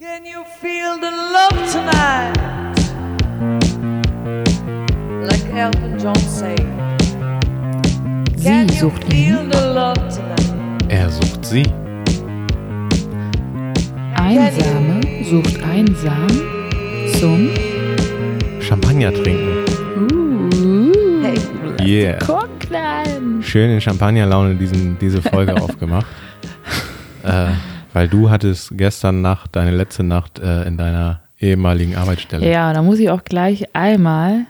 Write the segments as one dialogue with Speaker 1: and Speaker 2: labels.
Speaker 1: Can you feel the love tonight? Like Elton John said. Can
Speaker 2: Sie
Speaker 1: you
Speaker 2: sucht
Speaker 1: feel
Speaker 2: ihn.
Speaker 1: the love tonight?
Speaker 3: Er sucht sie.
Speaker 2: Einsame sucht einsam zum
Speaker 3: Champagner trinken.
Speaker 2: uh,
Speaker 1: Hey,
Speaker 3: Yeah. Schön in Champagnerlaune diesen, diese Folge aufgemacht. Äh, weil du hattest gestern Nacht, deine letzte Nacht äh, in deiner ehemaligen Arbeitsstelle.
Speaker 2: Ja, da muss ich auch gleich einmal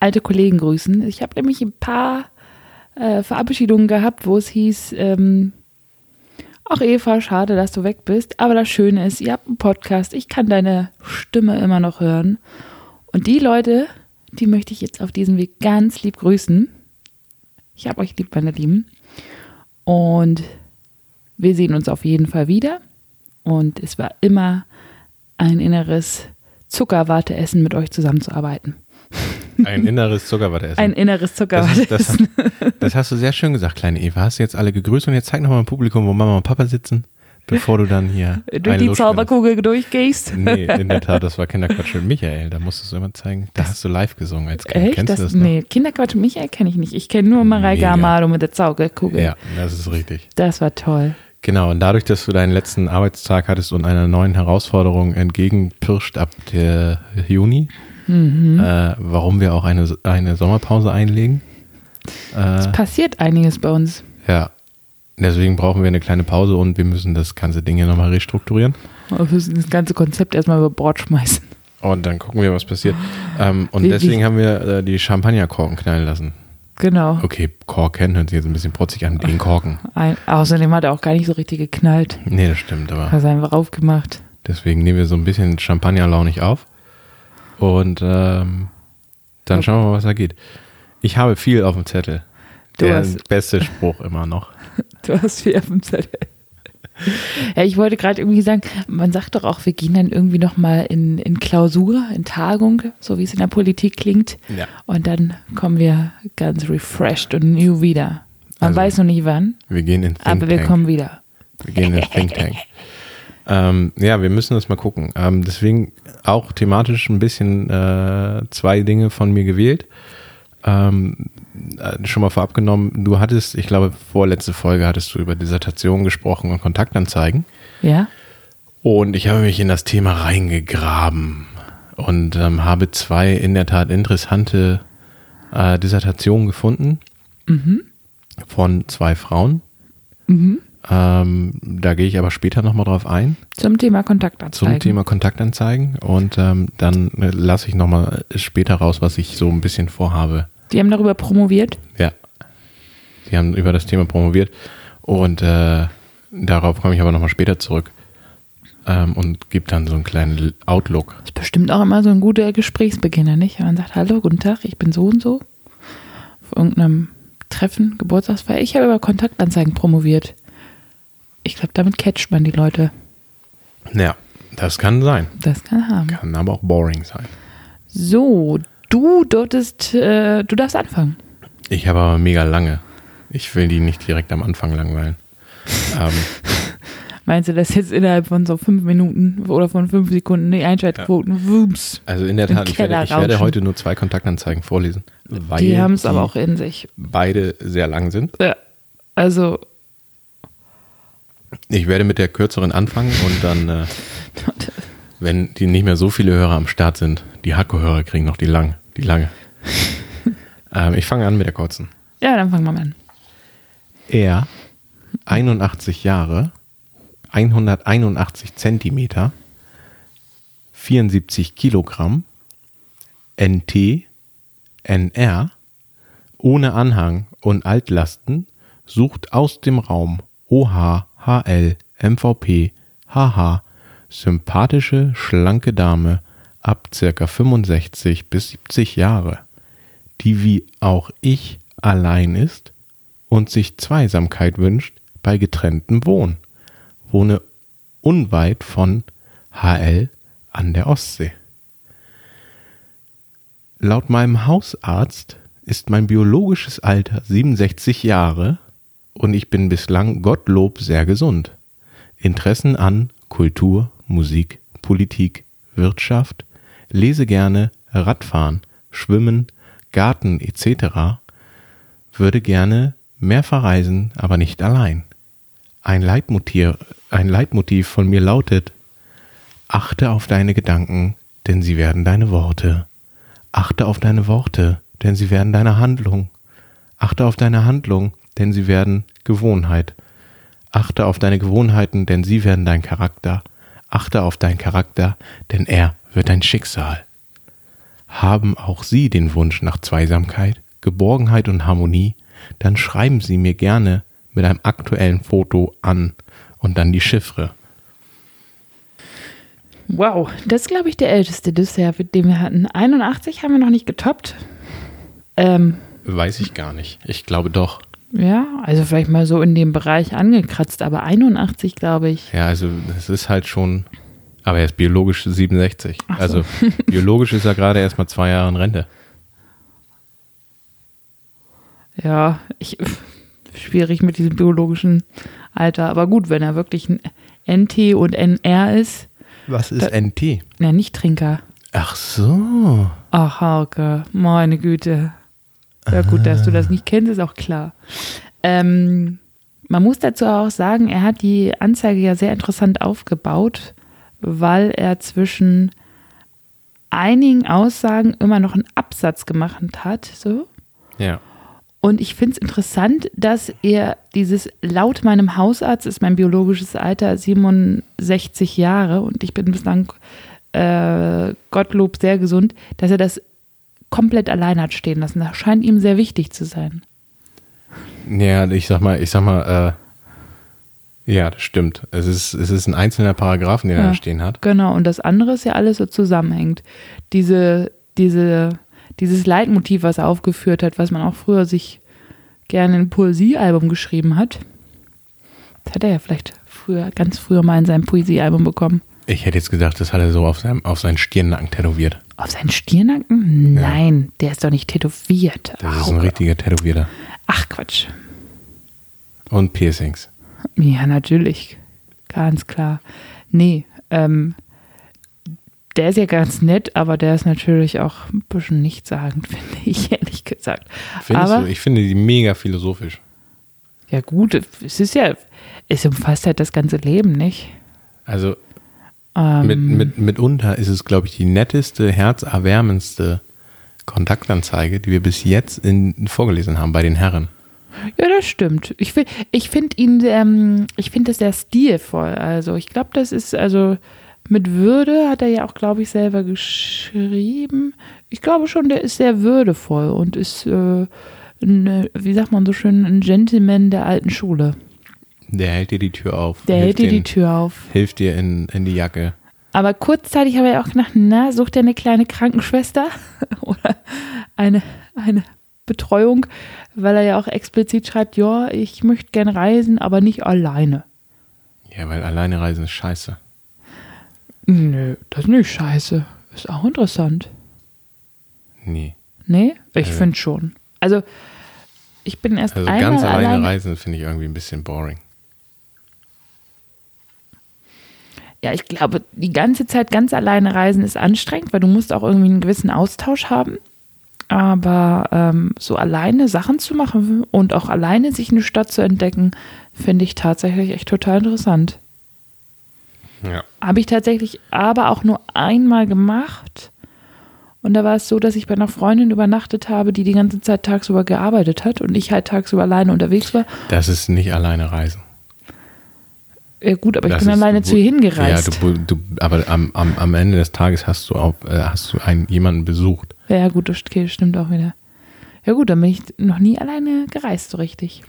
Speaker 2: alte Kollegen grüßen. Ich habe nämlich ein paar äh, Verabschiedungen gehabt, wo es hieß, ähm, ach Eva, schade, dass du weg bist. Aber das Schöne ist, ihr habt einen Podcast, ich kann deine Stimme immer noch hören. Und die Leute, die möchte ich jetzt auf diesem Weg ganz lieb grüßen. Ich habe euch lieb, meine Lieben. Und wir sehen uns auf jeden Fall wieder. Und es war immer ein inneres Zuckerwarte-Essen mit euch zusammenzuarbeiten.
Speaker 3: Ein inneres Zuckerwatteessen.
Speaker 2: Ein inneres
Speaker 3: das, ist, das,
Speaker 2: Zuckerwarte-Essen.
Speaker 3: das hast du sehr schön gesagt, kleine Eva. Hast du jetzt alle gegrüßt und jetzt zeig nochmal im Publikum, wo Mama und Papa sitzen, bevor du dann hier
Speaker 2: Durch die. Zauberkugel durchgehst.
Speaker 3: Nee, in der Tat, das war Kinderquatsch mit Michael. Da musstest du immer zeigen. Da hast du live gesungen als Kind.
Speaker 2: Echt?
Speaker 3: Kennst
Speaker 2: Das,
Speaker 3: du das noch?
Speaker 2: nee, Kinderquatsch Michael kenne ich nicht. Ich kenne nur Mareike. Amado mit der Zauberkugel.
Speaker 3: Ja, das ist richtig.
Speaker 2: Das war toll.
Speaker 3: Genau, und dadurch, dass du deinen letzten Arbeitstag hattest und einer neuen Herausforderung entgegenpirscht ab der Juni,
Speaker 2: Mhm.
Speaker 3: äh, warum wir auch eine, eine Sommerpause einlegen.
Speaker 2: Es
Speaker 3: Äh,
Speaker 2: passiert einiges bei uns.
Speaker 3: ja, deswegen brauchen wir eine kleine Pause und wir müssen das ganze Ding hier nochmal restrukturieren.
Speaker 2: Wir müssen das ganze Konzept erstmal über Bord schmeißen.
Speaker 3: Und dann gucken wir, was passiert. Ähm, und
Speaker 2: Wie- wie-
Speaker 3: deswegen haben wir äh, die Champagnerkorken knallen lassen.
Speaker 2: Genau.
Speaker 3: Okay, Korken hört sich jetzt ein bisschen protzig an. Den Korken.
Speaker 2: Ein, außerdem hat er auch gar nicht so richtig geknallt.
Speaker 3: Nee, das stimmt, aber
Speaker 2: Hat er einfach aufgemacht.
Speaker 3: deswegen nehmen wir so ein bisschen Champagnerlaunig auf. Und ähm, dann schauen wir mal, was da geht. Ich habe viel auf dem Zettel.
Speaker 2: Du
Speaker 3: Der
Speaker 2: hast-
Speaker 3: beste Spruch immer noch.
Speaker 2: Du hast viel auf dem Zettel. Ja, ich wollte gerade irgendwie sagen, man sagt doch auch, wir gehen dann irgendwie nochmal in, in Klausur, in Tagung, so wie es in der Politik klingt.
Speaker 3: Ja.
Speaker 2: Und dann kommen wir ganz refreshed und new wieder. Man
Speaker 3: Also,
Speaker 2: weiß noch nicht wann,
Speaker 3: Wir gehen in Think
Speaker 2: aber wir
Speaker 3: Tank.
Speaker 2: kommen wieder.
Speaker 3: Wir gehen in den Think Tank. ähm, ja, wir müssen das mal gucken. Ähm, deswegen auch thematisch ein bisschen äh, zwei Dinge von mir gewählt. Ähm, äh, schon mal vorab genommen, du hattest, ich glaube, vorletzte Folge hattest du über Dissertation gesprochen und Kontaktanzeigen.
Speaker 2: Ja?
Speaker 3: Und ich habe mich in das Thema reingegraben und ähm, habe zwei in der Tat interessante äh, Dissertationen gefunden von zwei Frauen. Ähm, da gehe ich aber später nochmal drauf ein,
Speaker 2: Zum Thema Kontaktanzeigen.
Speaker 3: zum Thema Kontaktanzeigen. Und ähm, dann äh, lasse ich nochmal später raus, was ich so ein bisschen vorhabe.
Speaker 2: Die haben darüber promoviert.
Speaker 3: Ja. Die haben über das Thema promoviert. Und äh, darauf komme ich aber nochmal später zurück. Ähm, und gebe dann so einen kleinen Outlook.
Speaker 2: Ist bestimmt auch immer so ein guter Gesprächsbeginner, nicht? Wenn man sagt, hallo, guten Tag, ich bin so und so. Auf irgendeinem Treffen, Geburtstagsfeier. Ich habe über Kontaktanzeigen promoviert. Ich glaube, damit catcht man die Leute.
Speaker 3: Ja, das kann sein.
Speaker 2: Das kann haben.
Speaker 3: Kann aber auch boring sein.
Speaker 2: So, du durftest, äh, du darfst anfangen.
Speaker 3: Ich habe aber mega lange. Ich will die nicht direkt am Anfang langweilen. ähm,
Speaker 2: Meinst du das jetzt innerhalb von so fünf Minuten oder von fünf Sekunden die Einschaltquoten? Wumms.
Speaker 3: also in der Tat, ich werde, ich werde heute nur zwei Kontaktanzeigen vorlesen, weil
Speaker 2: Die haben es aber auch in sich.
Speaker 3: beide sehr lang sind.
Speaker 2: Ja, also,
Speaker 3: Ich werde mit der kürzeren anfangen und dann, äh, wenn die nicht mehr so viele Hörer am Start sind, die Hardcore-Hörer kriegen noch die lang, die lange. ähm, ich fange an mit der kurzen.
Speaker 2: ja, dann fangen wir mal an.
Speaker 3: Er, 81 Jahre, 181 Zentimeter, 74 Kilogramm, NT, NR, ohne Anhang und Altlasten, sucht aus dem Raum OH, HL, MVP, HH, sympathische, schlanke Dame ab circa 65 bis 70 Jahre, die wie auch ich allein ist und sich Zweisamkeit wünscht bei getrenntem Wohnen. Wohne unweit von HL an der Ostsee. Laut meinem Hausarzt ist mein biologisches Alter 67 Jahre und ich bin bislang Gottlob sehr gesund. Interessen an Kultur, Musik, Politik, Wirtschaft, lese gerne Radfahren, Schwimmen, Garten etc., würde gerne mehr verreisen, aber nicht allein. Ein Leitmotiv, ein Leitmotiv von mir lautet, achte auf deine Gedanken, denn sie werden deine Worte. Achte auf deine Worte, denn sie werden deine Handlung. Achte auf deine Handlung, denn sie werden Gewohnheit. Achte auf deine Gewohnheiten, denn sie werden dein Charakter. Achte auf deinen Charakter, denn er wird dein Schicksal. Haben auch Sie den Wunsch nach Zweisamkeit, Geborgenheit und Harmonie, dann schreiben Sie mir gerne mit einem aktuellen Foto an und dann die Chiffre.
Speaker 2: Wow, das ist, glaube ich, der älteste Dessert, den wir hatten. 81 haben wir noch nicht getoppt. Ähm,
Speaker 3: Weiß ich gar nicht. Ich glaube doch.
Speaker 2: ja, also vielleicht mal so in dem Bereich angekratzt, aber 81, glaube ich.
Speaker 3: Ja, also es ist halt schon. Aber er ist biologisch 67.
Speaker 2: Ach so.
Speaker 3: Also biologisch ist er gerade erst mal zwei Jahre in Rente.
Speaker 2: Ja, ich, schwierig mit diesem biologischen Alter. Aber gut, wenn er wirklich ein NT und NR ist,
Speaker 3: Was ist NT?
Speaker 2: na, nicht Trinker.
Speaker 3: Ach so.
Speaker 2: Ach, Hauke, meine Güte. Ja, gut, dass du das nicht kennst, ist auch klar. Ähm, man muss dazu auch sagen, er hat die Anzeige ja sehr interessant aufgebaut, weil er zwischen einigen Aussagen immer noch einen Absatz gemacht hat. So.
Speaker 3: Ja.
Speaker 2: Und ich finde es interessant, dass er dieses, laut meinem Hausarzt ist mein biologisches Alter 67 Jahre und ich bin bislang äh, Gottlob sehr gesund, dass er das komplett allein hat stehen lassen. Das scheint ihm sehr wichtig zu sein.
Speaker 3: Ja, ich sag mal, ich sag mal, äh, ja, das stimmt. Es ist, es ist ein einzelner Paragraphen, den er
Speaker 2: Ja.
Speaker 3: da stehen hat.
Speaker 2: Genau, und das andere ist ja alles so zusammenhängt. Diese, diese, dieses Leitmotiv, was er aufgeführt hat, was man auch früher sich gerne ein Poesiealbum geschrieben hat. Das hat er ja vielleicht früher, ganz früher mal in seinem Poesiealbum bekommen.
Speaker 3: Ich hätte jetzt gedacht, das hat er so auf, seinem, auf seinen Stirnnacken tätowiert.
Speaker 2: Auf seinen Stirnacken? Nein, der ist doch nicht tätowiert.
Speaker 3: Das ist ein richtiger Tätowierter.
Speaker 2: Ach Quatsch.
Speaker 3: Und Piercings.
Speaker 2: Ja, natürlich. Ganz klar. Nee, ähm, der ist ja ganz nett, aber der ist natürlich auch ein bisschen nichtssagend, finde ich, ehrlich gesagt.
Speaker 3: Findest
Speaker 2: aber,
Speaker 3: du? Ich finde die mega philosophisch.
Speaker 2: ja gut, es ist ja, es umfasst halt das ganze Leben, nicht?
Speaker 3: Also
Speaker 2: Ähm,
Speaker 3: mit, mit, mitunter ist es, glaube ich, die netteste, herzerwärmendste Kontaktanzeige, die wir bis jetzt in, vorgelesen haben bei den Herren.
Speaker 2: Ja, das stimmt. Ich, ich finde ihn, ähm, ich finde das sehr stilvoll. Also ich glaube, das ist, also mit Würde hat er ja auch, glaube ich, selber geschrieben. Ich glaube schon, der ist sehr würdevoll und ist, äh, ein, äh, wie sagt man so schön, ein Gentleman der alten Schule.
Speaker 3: Der hält dir die Tür auf.
Speaker 2: Der hält dir die Tür auf.
Speaker 3: Hilft dir in, in die Jacke.
Speaker 2: Aber kurzzeitig habe ich auch gedacht, na, sucht er eine kleine Krankenschwester oder eine, eine Betreuung, weil er ja auch explizit schreibt, ja, ich möchte gern reisen, aber nicht alleine.
Speaker 3: Ja, weil alleine reisen ist scheiße.
Speaker 2: Nö, das ist nicht scheiße. Ist auch interessant.
Speaker 3: Nee.
Speaker 2: Nee? Ich
Speaker 3: Also-
Speaker 2: finde schon. Also, ich bin erst
Speaker 3: Also ganz alleine
Speaker 2: alleine.
Speaker 3: reisen finde ich irgendwie ein bisschen boring.
Speaker 2: Ja, ich glaube, die ganze Zeit ganz alleine reisen ist anstrengend, weil du musst auch irgendwie einen gewissen Austausch haben. Aber ähm, so alleine Sachen zu machen und auch alleine sich eine Stadt zu entdecken, finde ich tatsächlich echt total interessant.
Speaker 3: Ja.
Speaker 2: Habe ich tatsächlich aber auch nur einmal gemacht. Und da war es so, dass ich bei einer Freundin übernachtet habe, die die ganze Zeit tagsüber gearbeitet hat und ich halt tagsüber alleine unterwegs war.
Speaker 3: Das ist nicht alleine reisen.
Speaker 2: Ja gut, aber ich
Speaker 3: Das
Speaker 2: bin alleine
Speaker 3: du-
Speaker 2: zu ihr hingereist.
Speaker 3: Ja, du, du, aber am, am, am Ende des Tages hast du auch äh, hast du einen, jemanden besucht.
Speaker 2: Ja, gut, das okay, stimmt auch wieder. Ja gut, dann bin ich noch nie alleine gereist, so richtig.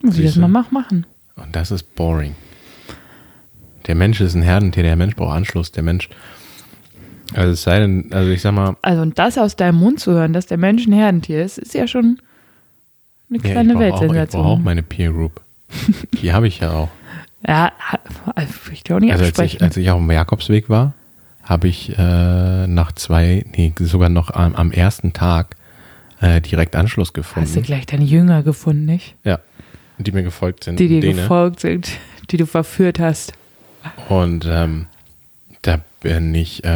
Speaker 2: Muss ich das mal mach, machen.
Speaker 3: Und das ist boring. Der Mensch ist ein Herdentier, der Mensch braucht Anschluss, der Mensch. Also es sei denn, also ich sag mal,
Speaker 2: Also und das aus deinem Mund zu hören, dass der Mensch ein Herdentier ist, ist ja schon eine
Speaker 3: ja,
Speaker 2: kleine
Speaker 3: ich brauche auch, ich brauch auch
Speaker 2: Weltsensation.
Speaker 3: meine Peer Group. Die habe ich ja auch.
Speaker 2: Ja, also will ich auch nicht
Speaker 3: Also als ich,
Speaker 2: absprechen.
Speaker 3: als ich auf dem Jakobsweg war, habe ich äh, nach zwei, nee, sogar noch am, am ersten Tag äh, direkt Anschluss
Speaker 2: Hast du
Speaker 3: gefunden.
Speaker 2: gleich deine Jünger gefunden, nicht?
Speaker 3: Ja, die mir gefolgt sind.
Speaker 2: Die dir
Speaker 3: Däne.
Speaker 2: gefolgt sind, die du verführt hast.
Speaker 3: Und ähm, da bin ich, äh,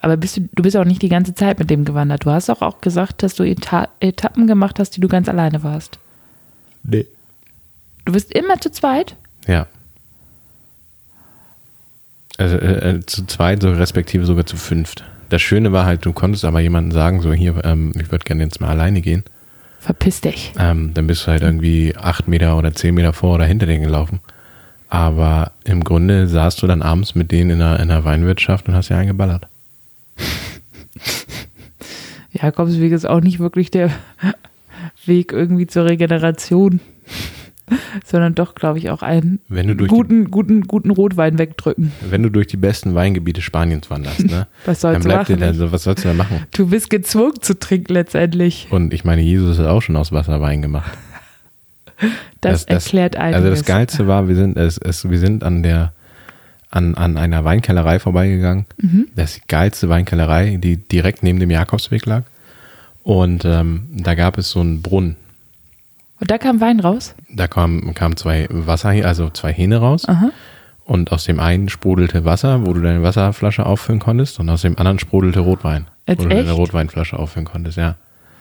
Speaker 2: Aber bist du, du bist auch nicht die ganze Zeit mit dem gewandert. Du hast doch auch gesagt, dass du Eta Etappen gemacht hast, die du ganz alleine warst.
Speaker 3: nee.
Speaker 2: Du bist immer zu zweit?
Speaker 3: Ja. Also äh, zu zweit, so respektive sogar zu fünft. Das Schöne war halt, du konntest aber jemandem sagen, so hier, ähm, ich würde gerne jetzt mal alleine gehen.
Speaker 2: Verpiss dich.
Speaker 3: Ähm, dann bist du halt irgendwie acht Meter oder zehn Meter vor oder hinter denen gelaufen. Aber im Grunde saßt du dann abends mit denen in einer, in einer Weinwirtschaft und hast ja eingeballert.
Speaker 2: Jakobsweg ist auch nicht wirklich der Weg irgendwie zur Regeneration, sondern doch, glaube ich, auch einen
Speaker 3: Wenn du durch die-
Speaker 2: guten, guten, guten Rotwein wegdrücken.
Speaker 3: Wenn du durch die besten Weingebiete Spaniens wanderst, ne?
Speaker 2: Was
Speaker 3: dann
Speaker 2: sollst du
Speaker 3: bleibt dir
Speaker 2: machen?
Speaker 3: dann, so, was sollst du da machen?
Speaker 2: Du bist gezwungen zu trinken letztendlich.
Speaker 3: Und ich meine, Jesus hat auch schon aus Wasser Wein gemacht.
Speaker 2: Das, erklärt einiges.
Speaker 3: Also das Geilste war, wir sind, es, es, wir sind an der an, an einer Weinkellerei vorbeigegangen.
Speaker 2: Mhm.
Speaker 3: Das ist die geilste Weinkellerei, die direkt neben dem Jakobsweg lag. Und ähm, da gab es so einen Brunnen.
Speaker 2: Und da kam Wein raus?
Speaker 3: Da kamen kam zwei Wasser, also zwei Hähne raus.
Speaker 2: Aha.
Speaker 3: Und aus dem einen sprudelte Wasser, wo du deine Wasserflasche auffüllen konntest. Und aus dem anderen sprudelte Rotwein.
Speaker 2: Jetzt
Speaker 3: wo du deine
Speaker 2: echt?
Speaker 3: Rotweinflasche auffüllen konntest, ja.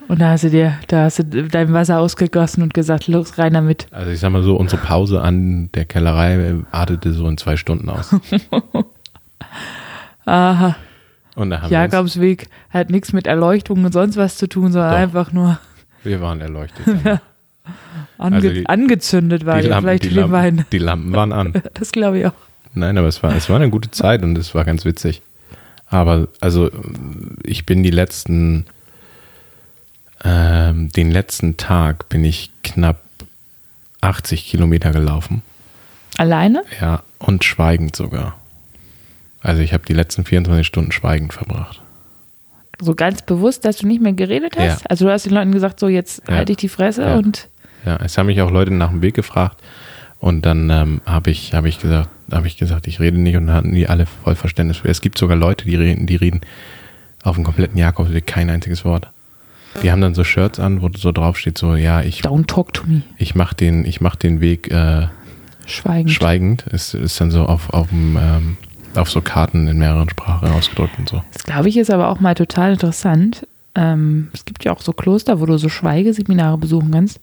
Speaker 2: Und da hast du dir, da hast du dein Wasser ausgegossen und gesagt, los, rein damit.
Speaker 3: Also ich sag mal so, unsere Pause an der Kellerei artete so in zwei Stunden aus.
Speaker 2: Aha.
Speaker 3: Und da haben
Speaker 2: Jakobsweg hat nichts mit Erleuchtung und sonst was zu tun, sondern
Speaker 3: Doch.
Speaker 2: einfach nur
Speaker 3: wir waren erleuchtet. ja.
Speaker 2: Ange
Speaker 3: Also die-
Speaker 2: angezündet war
Speaker 3: die,
Speaker 2: die
Speaker 3: Lampen,
Speaker 2: vielleicht
Speaker 3: die, Lampen,
Speaker 2: Wein.
Speaker 3: die Lampen waren an.
Speaker 2: Das glaube ich auch.
Speaker 3: Nein, aber es war, es war eine gute Zeit und es war ganz witzig. Aber also ich bin die letzten, ähm, den letzten Tag bin ich knapp 80 Kilometer gelaufen.
Speaker 2: Alleine?
Speaker 3: Ja, und schweigend sogar. Also ich habe die letzten 24 Stunden schweigend verbracht.
Speaker 2: So ganz bewusst, dass du nicht mehr geredet hast?
Speaker 3: Ja.
Speaker 2: Also du hast den Leuten gesagt, so jetzt
Speaker 3: Ja.
Speaker 2: halte ich die Fresse
Speaker 3: Ja.
Speaker 2: und
Speaker 3: Ja, es haben mich auch Leute nach dem Weg gefragt und dann ähm, habe ich, hab ich gesagt, habe ich gesagt, ich rede nicht und dann hatten die alle voll Verständnis für. Es gibt sogar Leute, die reden, die reden auf dem kompletten Jakobsweg kein einziges Wort. Die haben dann so Shirts an, wo so drauf steht, so ja, ich,
Speaker 2: don't talk to me.
Speaker 3: ich mach den, ich mach den Weg äh,
Speaker 2: Schweigen.
Speaker 3: schweigend. Ist, ist dann so auf, auf, dem, ähm, auf so Karten in mehreren Sprachen ausgedrückt und so.
Speaker 2: Das glaube ich ist aber auch mal total interessant. Ähm, es gibt ja auch so Kloster, wo du so Schweigeseminare besuchen kannst.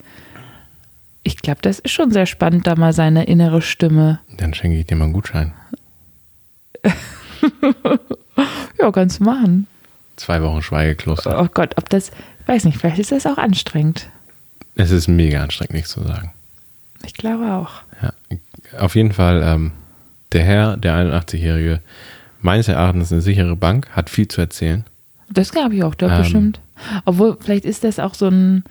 Speaker 2: Ich glaube, das ist schon sehr spannend, da mal seine innere Stimme.
Speaker 3: Dann schenke ich dir mal einen Gutschein.
Speaker 2: Ja, kannst du machen.
Speaker 3: Zwei Wochen Schweigekloster.
Speaker 2: Oh Gott, ob das, ich weiß nicht, vielleicht ist das auch anstrengend.
Speaker 3: Es ist mega anstrengend, nichts zu sagen.
Speaker 2: Ich glaube auch.
Speaker 3: Ja, auf jeden Fall, ähm, der Herr, der 81-Jährige, meines Erachtens eine sichere Bank, hat viel zu erzählen.
Speaker 2: Das glaube ich auch, doch
Speaker 3: Ähm.
Speaker 2: bestimmt. Obwohl, vielleicht ist das auch so ein,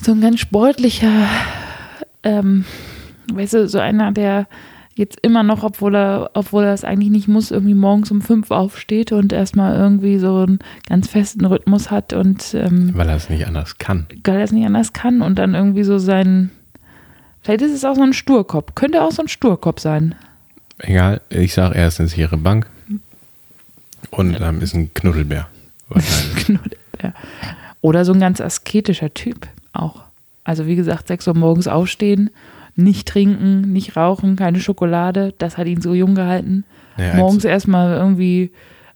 Speaker 2: so ein ganz sportlicher, ähm, weißt du, so einer, der jetzt immer noch, obwohl er, obwohl er es eigentlich nicht muss, irgendwie morgens um fünf aufsteht und erstmal irgendwie so einen ganz festen Rhythmus hat und ähm,
Speaker 3: Weil er es nicht anders kann.
Speaker 2: weil er es nicht anders kann und dann irgendwie so sein, vielleicht ist es auch so ein Sturkopf, könnte auch so ein Sturkopf sein.
Speaker 3: Egal, ich sage, er ist eine sichere Bank und ähm, ist ein Knuddelbär.
Speaker 2: Knuddelbär. Oder so ein ganz asketischer Typ auch. Also wie gesagt, 6 Uhr morgens aufstehen, nicht trinken, nicht rauchen, keine Schokolade. Das hat ihn so jung gehalten.
Speaker 3: Naja,
Speaker 2: morgens erstmal irgendwie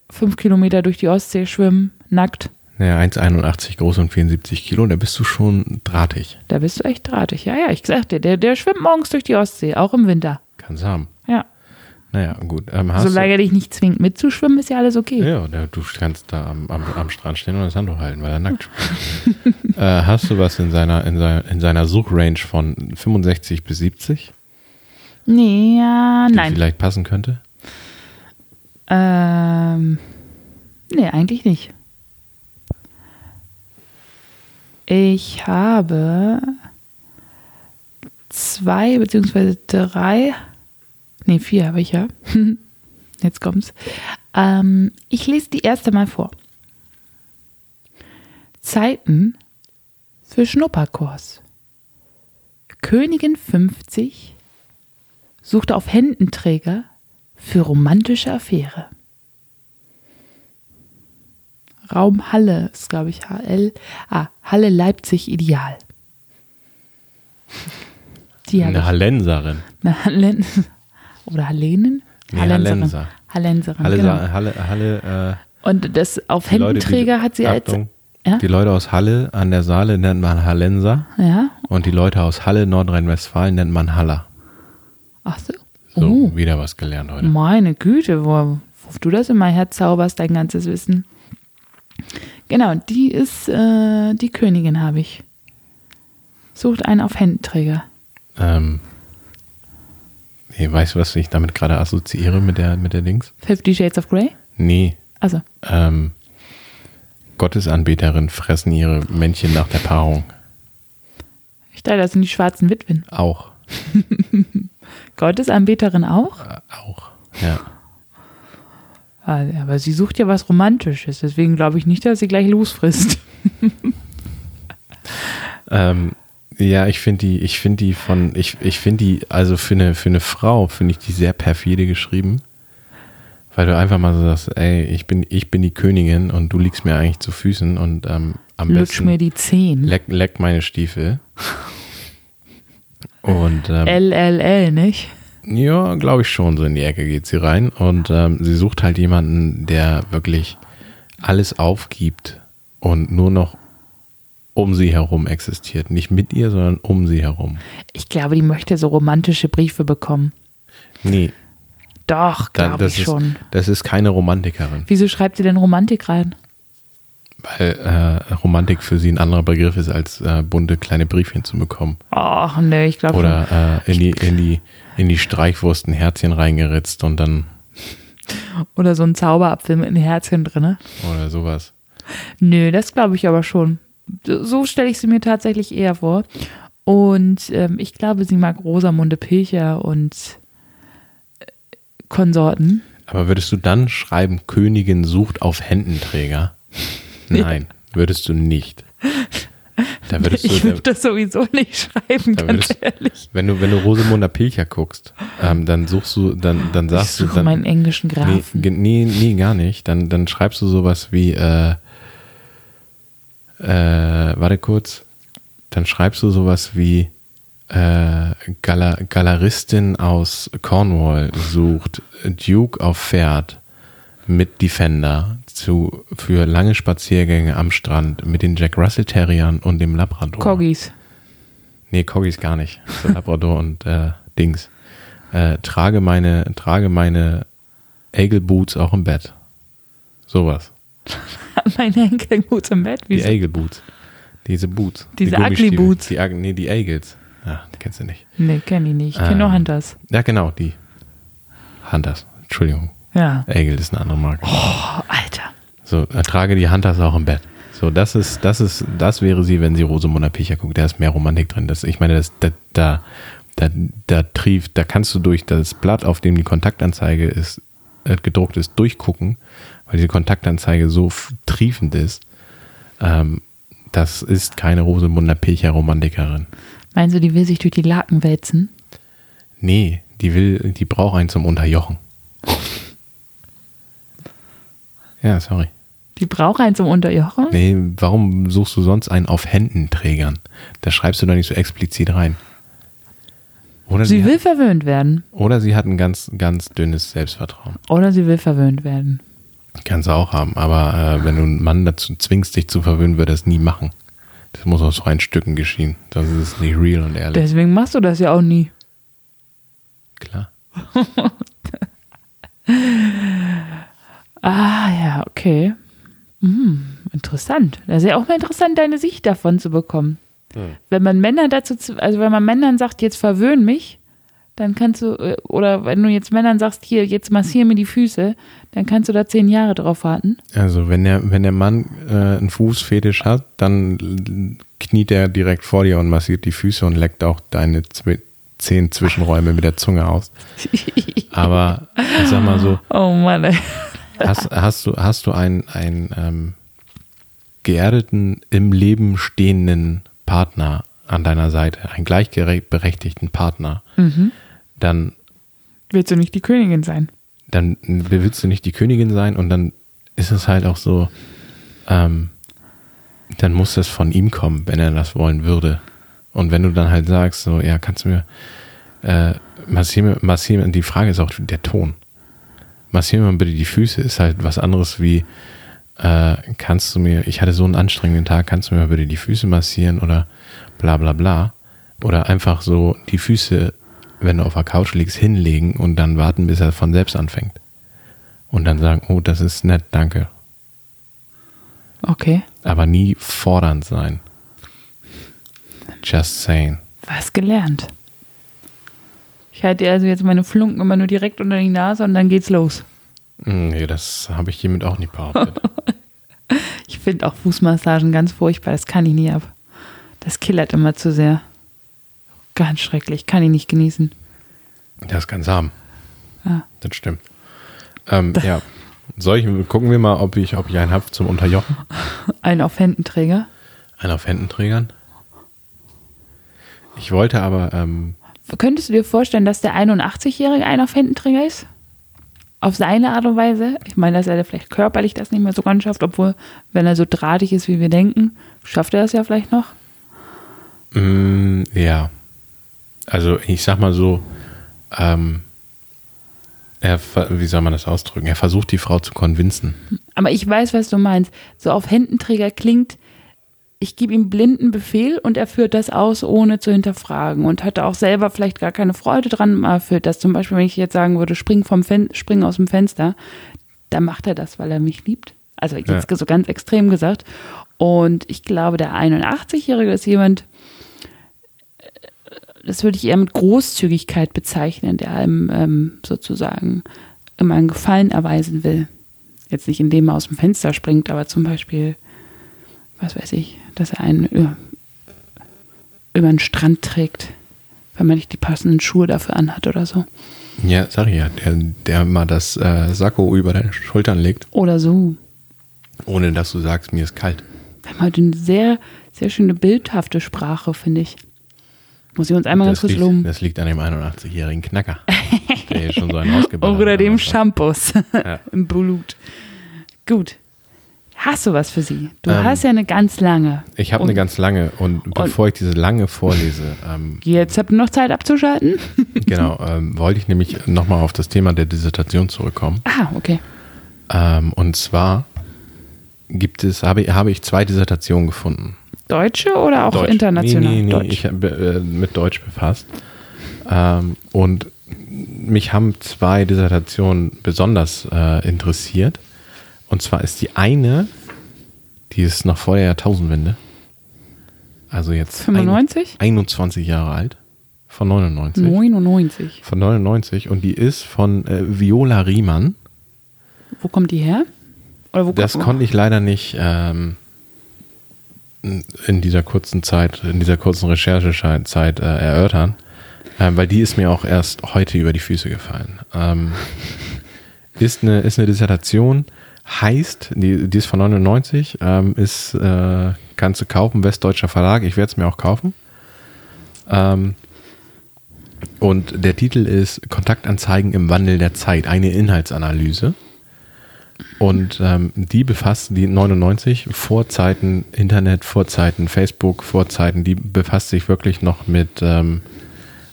Speaker 2: fünf Kilometer durch die Ostsee schwimmen, nackt.
Speaker 3: Naja, 1,81 groß und 74 Kilo, da bist du schon drahtig.
Speaker 2: Da bist du echt drahtig. Ja, ja, ich sag dir, der, der schwimmt morgens durch die Ostsee, auch im Winter.
Speaker 3: Kannst haben.
Speaker 2: Ja.
Speaker 3: Naja, gut. Ähm,
Speaker 2: Solange er dich nicht zwingt mitzuschwimmen, ist ja alles okay.
Speaker 3: ja, du kannst da am, am, am Strand stehen und das Handtuch halten, weil er nackt spielt. äh, hast du was in seiner, in, seiner, in seiner Suchrange von 65 bis 70,
Speaker 2: Nee, ja,
Speaker 3: die
Speaker 2: nein.
Speaker 3: vielleicht passen könnte?
Speaker 2: Ähm, nee, eigentlich nicht. Ich habe zwei beziehungsweise drei, nee, vier habe ich ja. Jetzt kommt's. Ähm, ich lese die erste mal vor. Zeiten für Schnupperkurs. Königin 50 suchte auf Händenträger für romantische Affäre. Raum Halle ist, glaube ich, HL. Ah, Halle Leipzig Ideal. Die
Speaker 3: Eine. Hallenserin.
Speaker 2: Eine Halle. Oder Hallenen?
Speaker 3: Nee,
Speaker 2: Hallenserin.
Speaker 3: Hallenser.
Speaker 2: Hallenserin,
Speaker 3: Halle,
Speaker 2: genau.
Speaker 3: Halle, Halle,
Speaker 2: Und das auf
Speaker 3: äh, die Leute,
Speaker 2: Händenträger
Speaker 3: die,
Speaker 2: hat sie als.
Speaker 3: Achtung,
Speaker 2: Ja?
Speaker 3: Die Leute aus Halle an der Saale nennt man Hallenser
Speaker 2: Ja?
Speaker 3: und die Leute aus Halle, Nordrhein-Westfalen nennt man Haller.
Speaker 2: Ach so.
Speaker 3: So,
Speaker 2: Oh,
Speaker 3: wieder was gelernt heute.
Speaker 2: meine Güte, wo, wo du das in mein Herz zauberst, dein ganzes Wissen. Genau, die ist äh, die Königin, habe ich. Sucht einen auf Händenträger.
Speaker 3: Ähm, nee, weißt du, was ich damit gerade assoziiere mit der, mit der Dings?
Speaker 2: Fifty Shades of Grey?
Speaker 3: Nee,
Speaker 2: Also,
Speaker 3: ähm, Gottesanbeterinnen fressen ihre Männchen nach der Paarung.
Speaker 2: ich dachte, das sind die schwarzen Witwen.
Speaker 3: Auch.
Speaker 2: Gottesanbeterin auch?
Speaker 3: Äh, auch. Ja.
Speaker 2: Ah, Aber sie sucht ja was Romantisches, deswegen glaube ich nicht, dass sie gleich losfrisst.
Speaker 3: Ähm, ja, ich finde die, ich finde die von, ich, ich finde die, also für eine, für eine Frau finde ich die sehr perfide geschrieben. Weil du einfach mal so sagst, ey, ich bin, ich bin die Königin und du liegst mir eigentlich zu Füßen und ähm, am
Speaker 2: Lutsch
Speaker 3: besten
Speaker 2: mir die Zehen.
Speaker 3: leck, leck meine Stiefel. Und ähm,
Speaker 2: LLL, nicht?
Speaker 3: ja, glaube ich schon, so in die Ecke geht sie rein. Und ähm, sie sucht halt jemanden, der wirklich alles aufgibt und nur noch um sie herum existiert. Nicht mit ihr, sondern um sie herum.
Speaker 2: Ich glaube, die möchte so romantische Briefe bekommen.
Speaker 3: Nee,
Speaker 2: Doch, glaube ich
Speaker 3: ist,
Speaker 2: schon.
Speaker 3: das ist keine Romantikerin.
Speaker 2: Wieso schreibt sie denn Romantik rein?
Speaker 3: Weil äh, Romantik für sie ein anderer Begriff ist, als äh, bunte kleine Briefchen zu bekommen.
Speaker 2: Ach, nee, ich glaube schon.
Speaker 3: Oder äh, in, die, in, die, in die Streichwurst ein Herzchen reingeritzt und dann
Speaker 2: Oder so ein Zauberapfel mit einem Herzchen drin.
Speaker 3: oder sowas.
Speaker 2: Nö, das glaube ich aber schon. So stelle ich sie mir tatsächlich eher vor. Und ähm, ich glaube, sie mag Rosamunde Pilcher und äh, Konsorten.
Speaker 3: Aber würdest du dann schreiben, Königin sucht auf Händenträger? Nein, würdest du nicht. Da würdest du,
Speaker 2: Ich würde das sowieso nicht schreiben,
Speaker 3: Da
Speaker 2: ganz
Speaker 3: würdest-
Speaker 2: ehrlich.
Speaker 3: wenn du, wenn du Rosamunde Pilcher guckst, ähm, dann suchst du, dann, dann
Speaker 2: Ich
Speaker 3: sagst du,
Speaker 2: suche
Speaker 3: dann,
Speaker 2: meinen englischen
Speaker 3: nee,
Speaker 2: Grafen.
Speaker 3: ge- nee, nee, gar nicht. Dann, dann schreibst du sowas wie, äh, äh, warte kurz, dann schreibst du sowas wie, äh, Gala, Galeristin aus Cornwall sucht Duke auf Pferd mit Defender zu, für lange Spaziergänge am Strand mit den Jack Russell Terriern und dem Labrador.
Speaker 2: Corgis.
Speaker 3: Nee, Corgis gar nicht. So Labrador und äh, Dings. Äh, trage meine, trage meine Eagle Boots auch im Bett. Sowas.
Speaker 2: Mein Henkel gut im Bett.
Speaker 3: Die
Speaker 2: Wieso?
Speaker 3: Eagle Boots. Diese Boots.
Speaker 2: Diese
Speaker 3: die
Speaker 2: Ugly. Boots.
Speaker 3: Die, nee, die Eagles. Ja, die kennst du nicht.
Speaker 2: Nee, kenne ich nicht. Ich kenne nur
Speaker 3: Ähm,
Speaker 2: Hunters.
Speaker 3: Ja, genau, die. Hunters. Entschuldigung.
Speaker 2: Ja.
Speaker 3: Eagle ist eine andere Marke.
Speaker 2: Oh, Alter.
Speaker 3: So, trage die Hunters auch im Bett. So, das ist, das ist, das wäre sie, wenn sie Rosamunde Pilcher guckt. Da ist mehr Romantik drin. Das, ich meine, das, da, da, da, da trieft, da kannst du durch das Blatt, auf dem die Kontaktanzeige ist, äh, gedruckt ist, durchgucken, weil diese Kontaktanzeige so triefend ist. Ähm, das ist keine Rosamunde Pilcher Romantikerin.
Speaker 2: Meinst du, die will sich durch die Laken wälzen?
Speaker 3: Nee, die will, die braucht einen zum Unterjochen. Ja, sorry.
Speaker 2: Die braucht einen zum Unterjochen?
Speaker 3: Nee, warum suchst du sonst einen auf Händenträgern? Da schreibst du doch nicht so explizit rein. Oder
Speaker 2: Sie
Speaker 3: sie,
Speaker 2: will verwöhnt werden.
Speaker 3: hat, oder sie hat ein ganz, ganz dünnes Selbstvertrauen.
Speaker 2: Oder sie will verwöhnt werden.
Speaker 3: Kannst du auch haben. Aber äh, wenn du einen Mann dazu zwingst, dich zu verwöhnen, wird er es nie machen. Das muss aus freien Stücken geschehen. Das ist nicht real und ehrlich.
Speaker 2: Deswegen machst du das ja auch nie.
Speaker 3: Klar.
Speaker 2: Ah, ja, okay. Hm, interessant. Das ist ja auch mal interessant, deine Sicht davon zu bekommen. Wenn man Männer dazu, zu- also wenn man Männern sagt, jetzt verwöhn mich, dann kannst du, äh, oder wenn du jetzt Männern sagst, hier, jetzt massier mir die Füße, dann kannst du da zehn Jahre drauf warten.
Speaker 3: Also wenn der, wenn der Mann äh, einen Fußfetisch hat, dann kniet er direkt vor dir und massiert die Füße und leckt auch deine zwi zehn Zwischenräume mit der Zunge aus. Aber ich sag mal so,
Speaker 2: Oh Mann, ey.
Speaker 3: hast, hast du, hast du einen, einen ähm, geerdeten, im Leben stehenden Partner an deiner Seite, einen gleichberechtigten Partner, dann
Speaker 2: Willst du nicht die Königin sein?
Speaker 3: dann willst du nicht die Königin sein und dann ist es halt auch so, ähm, dann muss das von ihm kommen, wenn er das wollen würde. Und wenn du dann halt sagst, so, ja, kannst du mir, Äh, massier, massier, die Frage ist auch der Ton. Massier mir bitte die Füße, ist halt was anderes wie, äh, kannst du mir, ich hatte so einen anstrengenden Tag, kannst du mir mal bitte die Füße massieren oder bla bla bla. Oder einfach so die Füße, wenn du auf der Couch liegst, hinlegen und dann warten, bis er von selbst anfängt. Und dann sagen, oh, das ist nett, danke.
Speaker 2: Okay.
Speaker 3: Aber nie fordernd sein. Just saying.
Speaker 2: Was gelernt. Ich halte also jetzt meine Flunken immer nur direkt unter die Nase und dann geht's los.
Speaker 3: Hm, Nee, das habe ich hiermit auch nicht behauptet.
Speaker 2: Ich finde auch Fußmassagen ganz furchtbar, das kann ich nie ab. Das killert immer zu sehr. Ganz schrecklich, kann ich nicht genießen.
Speaker 3: Das kann's haben.
Speaker 2: Ja.
Speaker 3: Das stimmt. Ähm, ja. Soll ich, gucken wir mal, ob ich, ob ich einen habe zum Unterjochen?
Speaker 2: Ein auf Händenträger.
Speaker 3: Einen auf Händenträgern? Ich wollte aber, ähm,
Speaker 2: Könntest du dir vorstellen, dass der 81-Jährige ein auf Händenträger ist? Auf seine Art und Weise? Ich meine, dass er vielleicht körperlich das nicht mehr so ganz schafft, obwohl, wenn er so drahtig ist, wie wir denken, schafft er das ja vielleicht noch.
Speaker 3: mh, ja. Also ich sag mal so, ähm, er, wie soll man das ausdrücken? Er versucht die Frau zu konvinzen.
Speaker 2: Aber ich weiß, was du meinst. So auf Händenträger klingt, ich gebe ihm blinden Befehl und er führt das aus, ohne zu hinterfragen und hatte auch selber vielleicht gar keine Freude dran. Er führt das zum Beispiel, wenn ich jetzt sagen würde, spring, vom Fen spring aus dem Fenster, dann macht er das, weil er mich liebt. Also jetzt
Speaker 3: Ja.
Speaker 2: so ganz extrem gesagt. Und ich glaube, der 81-Jährige ist jemand, äh, das würde ich eher mit Großzügigkeit bezeichnen, der einem ähm, sozusagen immer einen Gefallen erweisen will. Jetzt nicht, indem er aus dem Fenster springt, aber zum Beispiel, was weiß ich, dass er einen über, über den Strand trägt, wenn man nicht die passenden Schuhe dafür anhat oder so.
Speaker 3: Ja, sag ich ja, der, der mal das äh, Sakko über deine Schultern legt,
Speaker 2: Oder so.
Speaker 3: ohne dass du sagst, mir ist kalt.
Speaker 2: Wir haben heute eine sehr, sehr schöne bildhafte Sprache, finde ich. Muss ich uns einmal ganz
Speaker 3: Das
Speaker 2: kurz
Speaker 3: liegt,
Speaker 2: loben.
Speaker 3: das liegt an dem 81-jährigen Knacker, der hier schon so einen
Speaker 2: Oder dem Shampoos
Speaker 3: Ja.
Speaker 2: im Blut. Gut. Hast du was für sie? Du
Speaker 3: Ähm,
Speaker 2: hast ja eine ganz lange.
Speaker 3: Ich habe
Speaker 2: Und
Speaker 3: eine ganz lange und bevor ich diese lange vorlese, ähm,
Speaker 2: Jetzt habt ihr noch Zeit abzuschalten?
Speaker 3: genau, ähm, wollte ich nämlich nochmal auf das Thema der Dissertation zurückkommen.
Speaker 2: Ah, okay.
Speaker 3: Ähm, und zwar gibt es, habe, habe ich zwei Dissertationen gefunden.
Speaker 2: Deutsche oder auch
Speaker 3: Deutsch.
Speaker 2: international?
Speaker 3: Nee, nee, nee,
Speaker 2: Deutsch.
Speaker 3: ich habe äh, mit Deutsch befasst. Ähm, und mich haben zwei Dissertationen besonders äh, interessiert. Und zwar ist die eine, die ist noch vor der Jahrtausendwende. Also jetzt
Speaker 2: 95?
Speaker 3: Ein, 21 Jahre alt. Von 99.
Speaker 2: 99.
Speaker 3: Von 99. Und die ist von äh, Viola Riemann.
Speaker 2: Wo kommt die her? Oder wo
Speaker 3: Das
Speaker 2: kommt
Speaker 3: konnte ich leider nicht ähm, in dieser kurzen Zeit, in dieser kurzen Recherchezeit äh, erörtern, äh, weil die ist mir auch erst heute über die Füße gefallen. Ähm, ist, eine, ist eine Dissertation, heißt, die, die ist von 99, ähm, ist, äh, kannst du kaufen, Westdeutscher Verlag, ich werde es mir auch kaufen. Ähm, und der Titel ist Kontaktanzeigen im Wandel der Zeit, eine Inhaltsanalyse. Und ähm, die befasst die 99 Vorzeiten Internet, Vorzeiten Facebook, Vorzeiten, die befasst sich wirklich noch mit ähm,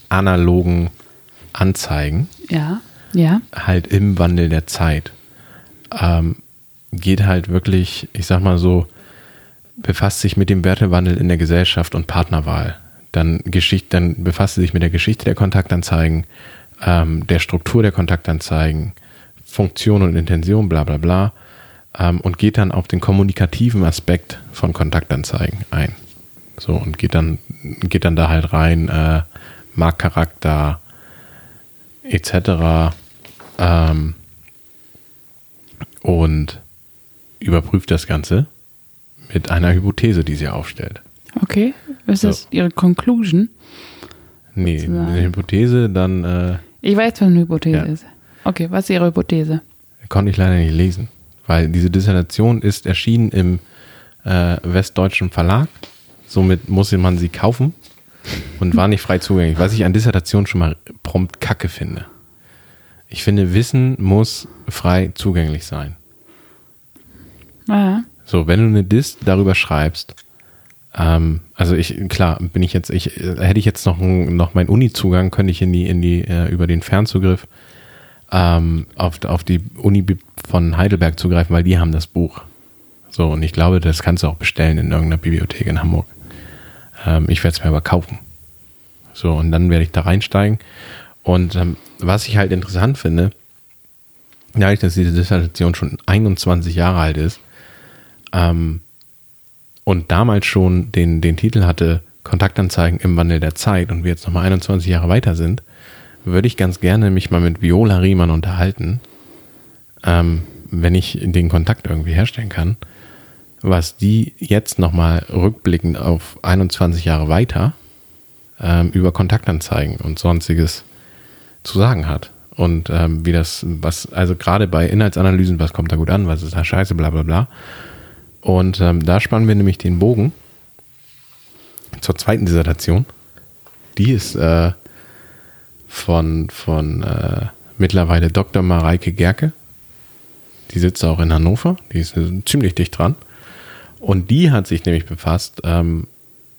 Speaker 3: analogen Anzeigen,
Speaker 2: Ja, ja.
Speaker 3: halt im Wandel der Zeit. Ähm, geht halt wirklich, ich sag mal so, befasst sich mit dem Wertewandel in der Gesellschaft und Partnerwahl. Dann, Geschichte, dann befasst sie sich mit der Geschichte der Kontaktanzeigen, ähm, der Struktur der Kontaktanzeigen, Funktion und Intention, bla bla bla, ähm, und geht dann auf den kommunikativen Aspekt von Kontaktanzeigen ein. So, und geht dann, geht dann da halt rein, äh, Marktcharakter, etc. Ähm, und überprüft das Ganze mit einer Hypothese, die sie aufstellt.
Speaker 2: Okay. Ist
Speaker 3: So.
Speaker 2: das Ihre Conclusion?
Speaker 3: Nee, eine Hypothese, dann äh,
Speaker 2: Ich weiß, was eine Hypothese
Speaker 3: Ja.
Speaker 2: ist. Okay, was ist Ihre Hypothese?
Speaker 3: konnte ich leider nicht lesen, weil diese Dissertation ist erschienen im äh, Westdeutschen Verlag. Somit musste man sie kaufen und war nicht frei zugänglich, was ich an Dissertation schon mal prompt kacke finde. Ich finde, Wissen muss frei zugänglich sein.
Speaker 2: Ah,
Speaker 3: So, wenn du eine Dis darüber schreibst, Ähm, also ich, klar, bin ich jetzt, ich, hätte ich jetzt noch, ein- noch meinen Uni-Zugang, könnte ich in die, in die, äh, über den Fernzugriff ähm, auf, auf die Uni von Heidelberg zugreifen, weil die haben das Buch. So, und ich glaube, das kannst du auch bestellen in irgendeiner Bibliothek in Hamburg. Ähm, ich werde es mir aber kaufen. So, und dann werde ich da reinsteigen. Und ähm, was ich halt interessant finde, dadurch, dass diese Dissertation schon 21 Jahre alt ist, ähm, und damals schon den, den Titel hatte, Kontaktanzeigen im Wandel der Zeit und wir jetzt nochmal 21 Jahre weiter sind, würde ich ganz gerne mich mal mit Viola Riemann unterhalten, ähm, wenn ich den Kontakt irgendwie herstellen kann, was die jetzt nochmal rückblickend auf 21 Jahre weiter ähm, über Kontaktanzeigen und sonstiges zu sagen hat. Und ähm, wie das, was, also gerade bei Inhaltsanalysen, was kommt da gut an, was ist da scheiße, bla bla bla. Und ähm, da spannen wir nämlich den Bogen zur zweiten Dissertation. Die ist äh, von, von äh, mittlerweile Dr. Mareike Gerke. Die sitzt auch in Hannover. Die ist äh, ziemlich dicht dran. Und die hat sich nämlich befasst, ähm,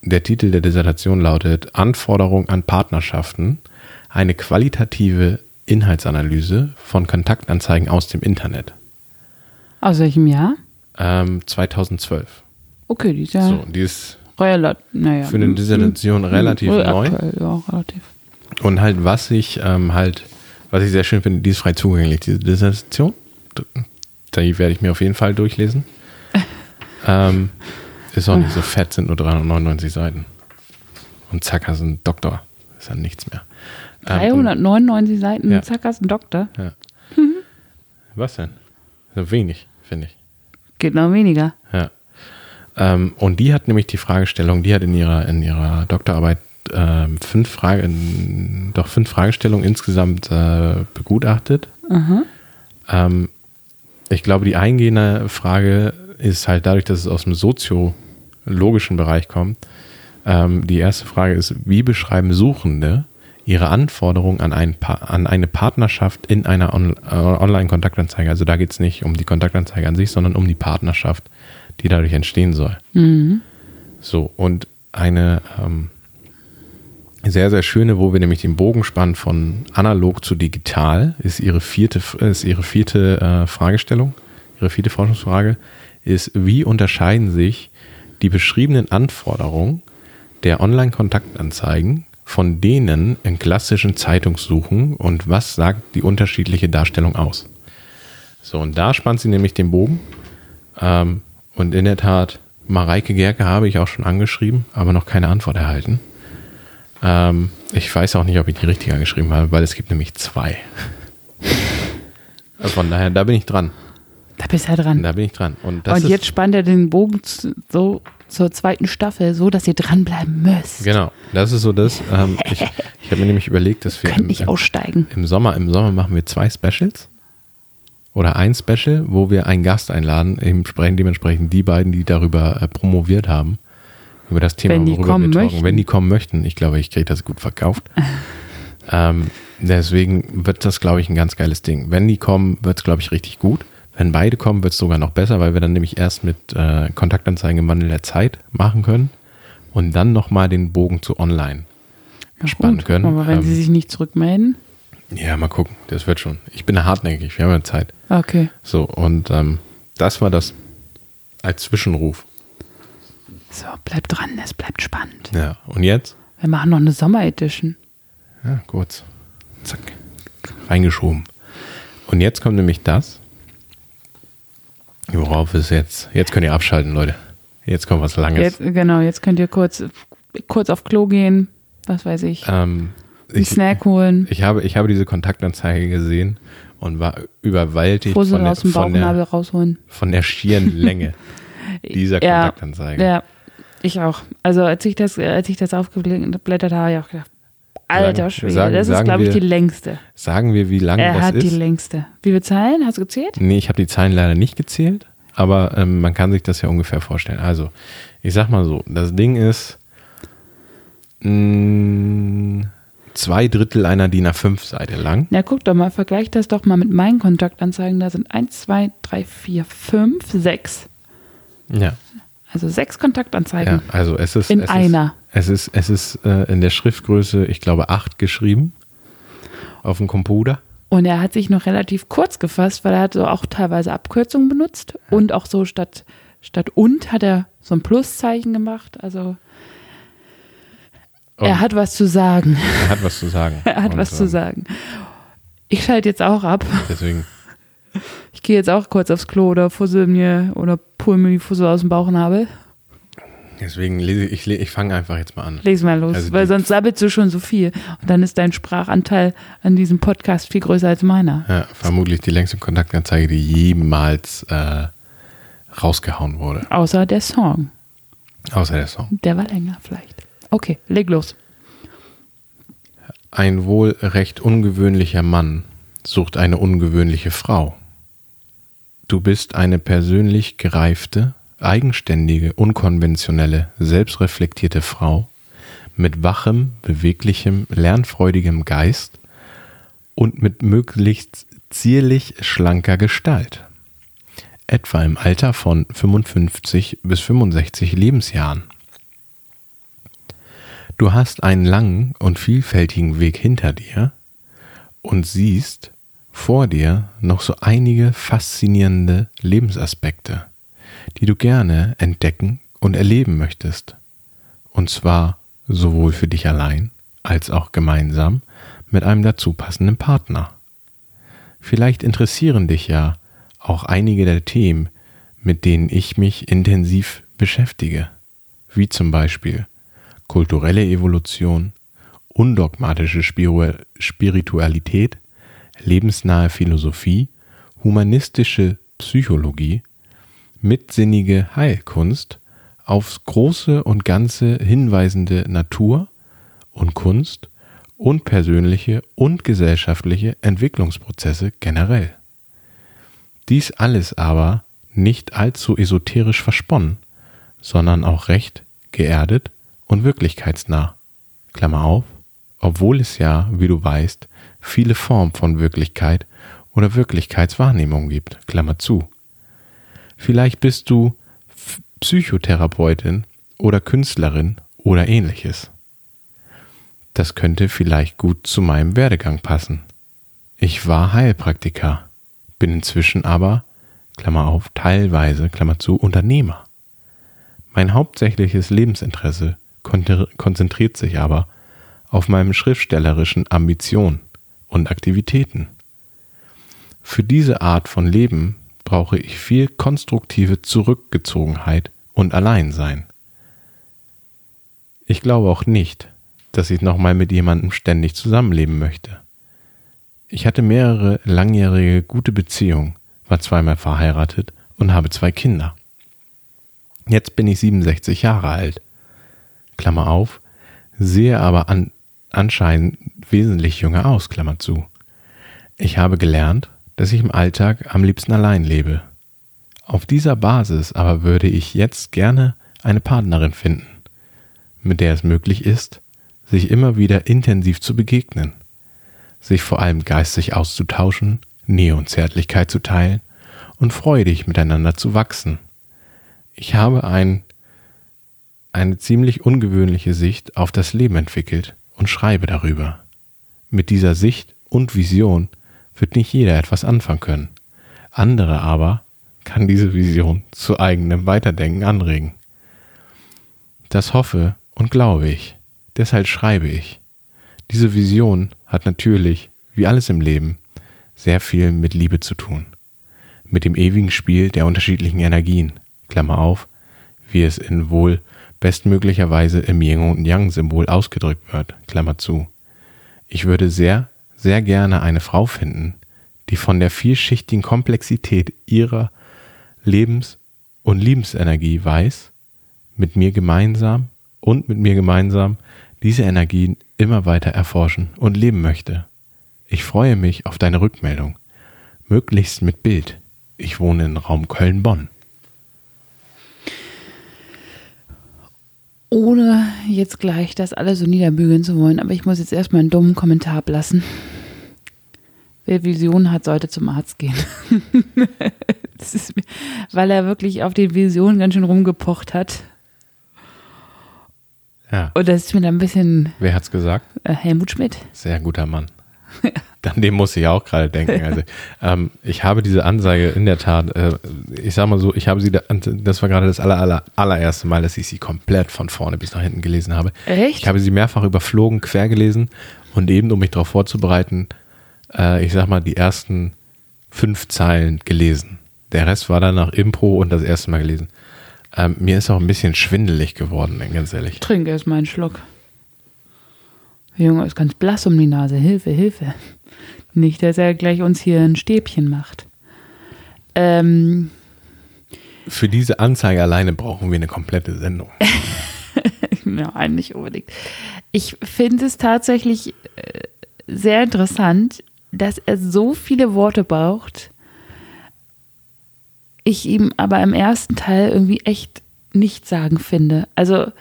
Speaker 3: der Titel der Dissertation lautet Anforderung an Partnerschaften, eine qualitative Inhaltsanalyse von Kontaktanzeigen aus dem Internet.
Speaker 2: Aus welchem Jahr?
Speaker 3: Ähm, 2012.
Speaker 2: Okay, die ist ja
Speaker 3: So, die ist
Speaker 2: relativ, naja.
Speaker 3: für eine Dissertation relativ
Speaker 2: äh,
Speaker 3: neu.
Speaker 2: aktuell, Ja, relativ.
Speaker 3: Und halt, was ich ähm, halt, was ich sehr schön finde, die ist frei zugänglich, diese Dissertation. Die werde ich mir auf jeden Fall durchlesen. ähm, ist auch nicht so fett, sind nur 399 Seiten. Und zack, hast du einen Doktor. Ist ja nichts mehr. Ähm,
Speaker 2: 399 Seiten,
Speaker 3: Ja.
Speaker 2: zack, hast du einen Doktor.
Speaker 3: ja. Was denn? So wenig, finde ich.
Speaker 2: Geht noch weniger.
Speaker 3: Ja. Ähm, und die hat nämlich die Fragestellung, die hat in ihrer, in ihrer Doktorarbeit ähm, fünf Frage, in, doch fünf Fragestellungen insgesamt äh, begutachtet. Ähm, ich glaube, die eingehende Frage ist halt dadurch, dass es aus dem soziologischen Bereich kommt. Ähm, die erste Frage ist, wie beschreiben Suchende ihre Anforderungen an, ein pa an eine Partnerschaft in einer On äh, Online-Kontaktanzeige? Also da geht es nicht um die Kontaktanzeige an sich, sondern um die Partnerschaft, die dadurch entstehen soll. So, und eine ähm, sehr, sehr schöne, wo wir nämlich den Bogen spannen von analog zu digital, ist ihre vierte, ist ihre vierte äh, Fragestellung, ihre vierte Forschungsfrage, ist, wie unterscheiden sich die beschriebenen Anforderungen der Online-Kontaktanzeigen von denen in klassischen Zeitungssuchen und was sagt die unterschiedliche Darstellung aus? So, und da spannt sie nämlich den Bogen. Ähm, und in der Tat, Mareike Gerke habe ich auch schon angeschrieben, aber noch keine Antwort erhalten. Ähm, ich weiß auch nicht, ob ich die richtige angeschrieben habe, weil es gibt nämlich zwei. Von daher, da bin ich dran.
Speaker 2: Da bist du ja dran.
Speaker 3: Da bin ich dran. Und,
Speaker 2: Und jetzt spannt er den Bogen zu, so zur zweiten Staffel, so dass ihr dranbleiben müsst.
Speaker 3: Genau, das ist so das. Ähm, ich ich habe mir nämlich überlegt, dass wir
Speaker 2: Könnt
Speaker 3: im,
Speaker 2: nicht aussteigen.
Speaker 3: im Sommer, im Sommer machen wir zwei Specials. Oder ein Special, wo wir einen Gast einladen, eben sprechen dementsprechend die beiden, die darüber äh, promoviert haben, über das Thema,
Speaker 2: Wenn die
Speaker 3: worüber
Speaker 2: kommen
Speaker 3: wir talken.
Speaker 2: möchten.
Speaker 3: Wenn die kommen möchten. Ich glaube, ich kriege das gut verkauft. ähm, deswegen wird das, glaube ich, ein ganz geiles Ding. Wenn die kommen, wird es, glaube ich, richtig gut. Wenn beide kommen, wird es sogar noch besser, weil wir dann nämlich erst mit äh, Kontaktanzeigen im Wandel der Zeit machen können und dann nochmal den Bogen zu online
Speaker 2: Ja,
Speaker 3: spannen
Speaker 2: gut,
Speaker 3: können.
Speaker 2: Aber wenn
Speaker 3: Ähm,
Speaker 2: sie sich nicht zurückmelden.
Speaker 3: ja, mal gucken. Das wird schon. Ich bin hartnäckig. Wir haben ja Zeit.
Speaker 2: Okay.
Speaker 3: So, und ähm, das war das als Zwischenruf.
Speaker 2: So, bleibt dran, es bleibt spannend.
Speaker 3: Ja, und jetzt?
Speaker 2: Wir machen noch eine Sommeredition.
Speaker 3: Ja, kurz. Zack. Reingeschoben. Und jetzt kommt nämlich das. Worauf ist jetzt? Jetzt könnt ihr abschalten, Leute. Jetzt kommt was Langes.
Speaker 2: Jetzt, genau, jetzt könnt ihr kurz, kurz auf Klo gehen, was weiß ich,
Speaker 3: Ähm,
Speaker 2: einen
Speaker 3: ich,
Speaker 2: Snack holen,
Speaker 3: ich, habe, ich habe diese Kontaktanzeige gesehen und war überwältigt
Speaker 2: Fussel
Speaker 3: von der,
Speaker 2: aus dem
Speaker 3: von, der,
Speaker 2: rausholen.
Speaker 3: von der schieren Länge dieser
Speaker 2: Ja,
Speaker 3: Kontaktanzeige.
Speaker 2: Ja, ich auch. Also als ich das, als ich das aufgeblättert habe, habe ich auch gedacht, alter Schwede,
Speaker 3: sagen-
Speaker 2: das ist, glaube ich,
Speaker 3: wir-
Speaker 2: die längste.
Speaker 3: Sagen wir, wie lang
Speaker 2: Er
Speaker 3: das
Speaker 2: hat die
Speaker 3: ist?
Speaker 2: längste. Wie wir zahlen? Hast du gezählt?
Speaker 3: Nee, ich habe die Zahlen leider nicht gezählt, aber ähm, man kann sich das ja ungefähr vorstellen. Also, ich sag mal so, das Ding ist mh, zwei Drittel einer DIN A5-Seite lang.
Speaker 2: Na, guck doch mal, vergleich das doch mal mit meinen Kontaktanzeigen. Da sind 1, 2, 3, 4, 5, 6.
Speaker 3: Ja.
Speaker 2: Also sechs Kontaktanzeigen.
Speaker 3: Ja, also es ist
Speaker 2: In
Speaker 3: es
Speaker 2: einer.
Speaker 3: Ist, es ist, es ist äh, in der Schriftgröße, ich glaube, acht geschrieben auf dem Computer.
Speaker 2: Und er hat sich noch relativ kurz gefasst, weil er hat so auch teilweise Abkürzungen benutzt und auch so statt, statt und hat er so ein Pluszeichen gemacht. Also
Speaker 3: Und
Speaker 2: er hat was zu sagen.
Speaker 3: er hat was zu sagen.
Speaker 2: Er hat
Speaker 3: Und,
Speaker 2: was zu
Speaker 3: ähm,
Speaker 2: sagen. Ich schalte jetzt auch ab.
Speaker 3: Deswegen,
Speaker 2: Ich gehe jetzt auch kurz aufs Klo oder fussel mir oder pull mir die Fussel aus dem Bauchnabel.
Speaker 3: deswegen lese ich, ich, ich fange einfach jetzt mal an.
Speaker 2: Leg mal los,
Speaker 3: Also
Speaker 2: weil sonst sabbelst du schon so viel. Und dann ist dein Sprachanteil an diesem Podcast viel größer als meiner.
Speaker 3: Ja, vermutlich die längste Kontaktanzeige, die jemals äh, rausgehauen wurde.
Speaker 2: Außer der Song.
Speaker 3: Außer der Song.
Speaker 2: Der war länger vielleicht. Okay, leg los.
Speaker 3: Ein wohl recht ungewöhnlicher Mann sucht eine ungewöhnliche Frau. Du bist eine persönlich gereifte, eigenständige, unkonventionelle, selbstreflektierte Frau mit wachem, beweglichem, lernfreudigem Geist und mit möglichst zierlich schlanker Gestalt. Etwa im Alter von 55 bis 65 Lebensjahren. Du hast einen langen und vielfältigen Weg hinter dir und siehst vor dir noch so einige faszinierende Lebensaspekte, die du gerne entdecken und erleben möchtest. Und zwar sowohl für dich allein als auch gemeinsam mit einem dazu passenden Partner. Vielleicht interessieren dich ja auch einige der Themen, mit denen ich mich intensiv beschäftige, wie zum Beispiel kulturelle Evolution, undogmatische Spiritualität, lebensnahe Philosophie, humanistische Psychologie, mitsinnige Heilkunst, aufs Große und Ganze hinweisende Natur und Kunst und persönliche und gesellschaftliche Entwicklungsprozesse generell. Dies alles aber nicht allzu esoterisch versponnen, sondern auch recht geerdet und wirklichkeitsnah. Klammer auf, obwohl es ja, wie du weißt, viele Formen von Wirklichkeit oder Wirklichkeitswahrnehmung gibt. Klammer zu. Vielleicht bist du Psychotherapeutin oder Künstlerin oder ähnliches. Das könnte vielleicht gut zu meinem Werdegang passen. Ich war Heilpraktiker, bin inzwischen aber, Klammer auf, teilweise, Klammer zu, Unternehmer. Mein hauptsächliches Lebensinteresse konzentriert sich aber auf meinem schriftstellerischen Ambition und Aktivitäten. Für diese Art von Leben brauche ich viel konstruktive Zurückgezogenheit und Alleinsein. Ich glaube auch nicht, dass ich nochmal mit jemandem ständig zusammenleben möchte. Ich hatte mehrere langjährige gute Beziehungen, war zweimal verheiratet und habe zwei Kinder. Jetzt bin ich 67 Jahre alt. Klammer auf, sehe aber an, anscheinend wesentlich jünger aus, Klammer zu. Ich habe gelernt, dass ich im Alltag am liebsten allein lebe. Auf dieser Basis aber würde ich jetzt gerne eine Partnerin finden, mit der es möglich ist, sich immer wieder intensiv zu begegnen, sich vor allem geistig auszutauschen, Nähe und Zärtlichkeit zu teilen und freudig miteinander zu wachsen. Ich habe ein, eine ziemlich ungewöhnliche Sicht auf das Leben entwickelt und schreibe darüber. Mit dieser Sicht und Vision wird nicht jeder etwas anfangen können. Andere aber kann diese Vision zu eigenem Weiterdenken anregen. Das hoffe und glaube ich. Deshalb schreibe ich. Diese Vision hat natürlich, wie alles im Leben, sehr viel mit Liebe zu tun. Mit dem ewigen Spiel der unterschiedlichen Energien, Klammer auf, wie es in wohl bestmöglicherweise im Yin und Yang Symbol ausgedrückt wird, Klammer zu. Ich würde sehr, sehr gerne eine Frau finden, die von der vielschichtigen Komplexität ihrer Lebens- und Liebensenergie weiß, mit mir gemeinsam und mit mir gemeinsam diese Energien immer weiter erforschen und leben möchte. Ich freue mich auf deine Rückmeldung, möglichst mit Bild. Ich wohne in Raum Köln-Bonn.
Speaker 2: Ohne jetzt gleich das alles so niederbügeln zu wollen, aber ich muss jetzt erstmal einen dummen Kommentar ablassen. Wer Visionen hat, sollte zum Arzt gehen. Ist, weil er wirklich auf den Visionen ganz schön rumgepocht hat.
Speaker 3: Ja.
Speaker 2: Und das ist mir dann ein bisschen
Speaker 3: Wer hat's gesagt?
Speaker 2: äh, Helmut Schmidt.
Speaker 3: Sehr guter Mann. An dem muss ich auch gerade denken. Also, ähm, ich habe diese Ansage in der Tat, äh, ich sag mal so, ich habe sie, da, das war gerade das aller, aller, allererste Mal, dass ich sie komplett von vorne bis nach hinten gelesen habe.
Speaker 2: Echt?
Speaker 3: Ich habe sie mehrfach überflogen, quer gelesen und eben, um mich darauf vorzubereiten, äh, ich sag mal, die ersten fünf Zeilen gelesen. Der Rest war dann nach Impro und das erste Mal gelesen. Ähm, mir ist auch ein bisschen schwindelig geworden, ganz ehrlich.
Speaker 2: Trink erst mal einen Schluck. Der Junge ist ganz blass um die Nase. Hilfe, Hilfe. Nicht, dass er gleich uns hier ein Stäbchen macht. Ähm,
Speaker 3: Für diese Anzeige alleine brauchen wir eine komplette Sendung.
Speaker 2: Nein, nicht unbedingt. Ich finde es tatsächlich äh, sehr interessant, dass er so viele Worte braucht. Ich ihm aber im ersten Teil irgendwie echt nichts sagen finde. Also,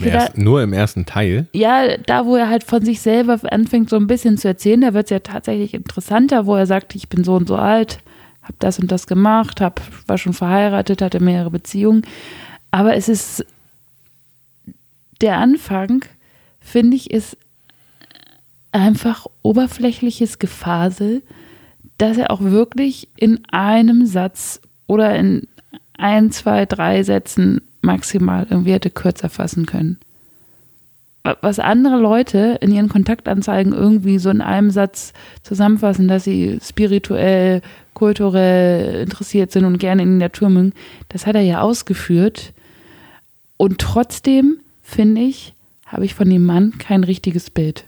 Speaker 3: Im ersten, nur im ersten Teil.
Speaker 2: ja, da, wo er halt von sich selber anfängt, so ein bisschen zu erzählen, da wird es ja tatsächlich interessanter, wo er sagt, ich bin so und so alt, habe das und das gemacht, hab, war schon verheiratet, hatte mehrere Beziehungen. Aber es ist der Anfang, finde ich, ist einfach oberflächliches Gefasel, dass er auch wirklich in einem Satz oder in ein, zwei, drei Sätzen maximal irgendwie hätte kürzer fassen können. Wa- Was andere Leute in ihren Kontaktanzeigen irgendwie so in einem Satz zusammenfassen, dass sie spirituell, kulturell interessiert sind und gerne in die Natur mögen, das hat er ja ausgeführt. Und trotzdem, finde ich, habe ich von dem Mann kein richtiges Bild.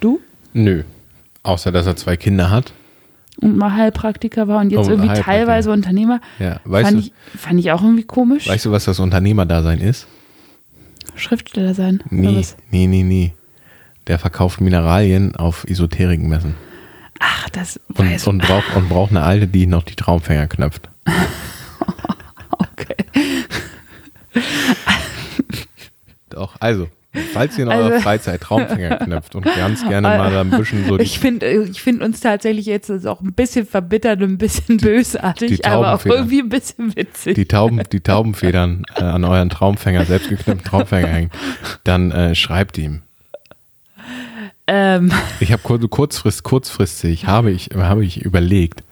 Speaker 2: Du?
Speaker 3: Nö. Außer, dass er zwei Kinder hat.
Speaker 2: Und mal Heilpraktiker war und jetzt
Speaker 3: Oh,
Speaker 2: irgendwie teilweise Unternehmer.
Speaker 3: Ja, weißt
Speaker 2: fand,
Speaker 3: du,
Speaker 2: ich, fand ich auch irgendwie komisch.
Speaker 3: weißt du, was das Unternehmerdasein ist?
Speaker 2: Schriftsteller sein.
Speaker 3: Nee, nee, nee, nee. Der verkauft Mineralien auf Esoterikmessen.
Speaker 2: Ach, das
Speaker 3: Und,
Speaker 2: weiß
Speaker 3: und, braucht, und braucht eine alte, die noch die Traumfänger knöpft.
Speaker 2: Okay.
Speaker 3: Doch, also, falls ihr in
Speaker 2: Also-
Speaker 3: eurer Freizeit Traumfänger knöpft und ganz gerne mal ein bisschen so
Speaker 2: Ich finde ich find uns tatsächlich jetzt auch ein bisschen verbittert und ein bisschen bösartig, aber auch irgendwie ein bisschen witzig.
Speaker 3: die, Tauben, die Taubenfedern äh, an euren Traumfänger, selbstgeknöpften Traumfänger hängen, dann äh, schreibt ihm.
Speaker 2: ähm,
Speaker 3: Ich habe kurz, kurzfrist, kurzfristig habe ich, habe ich überlegt,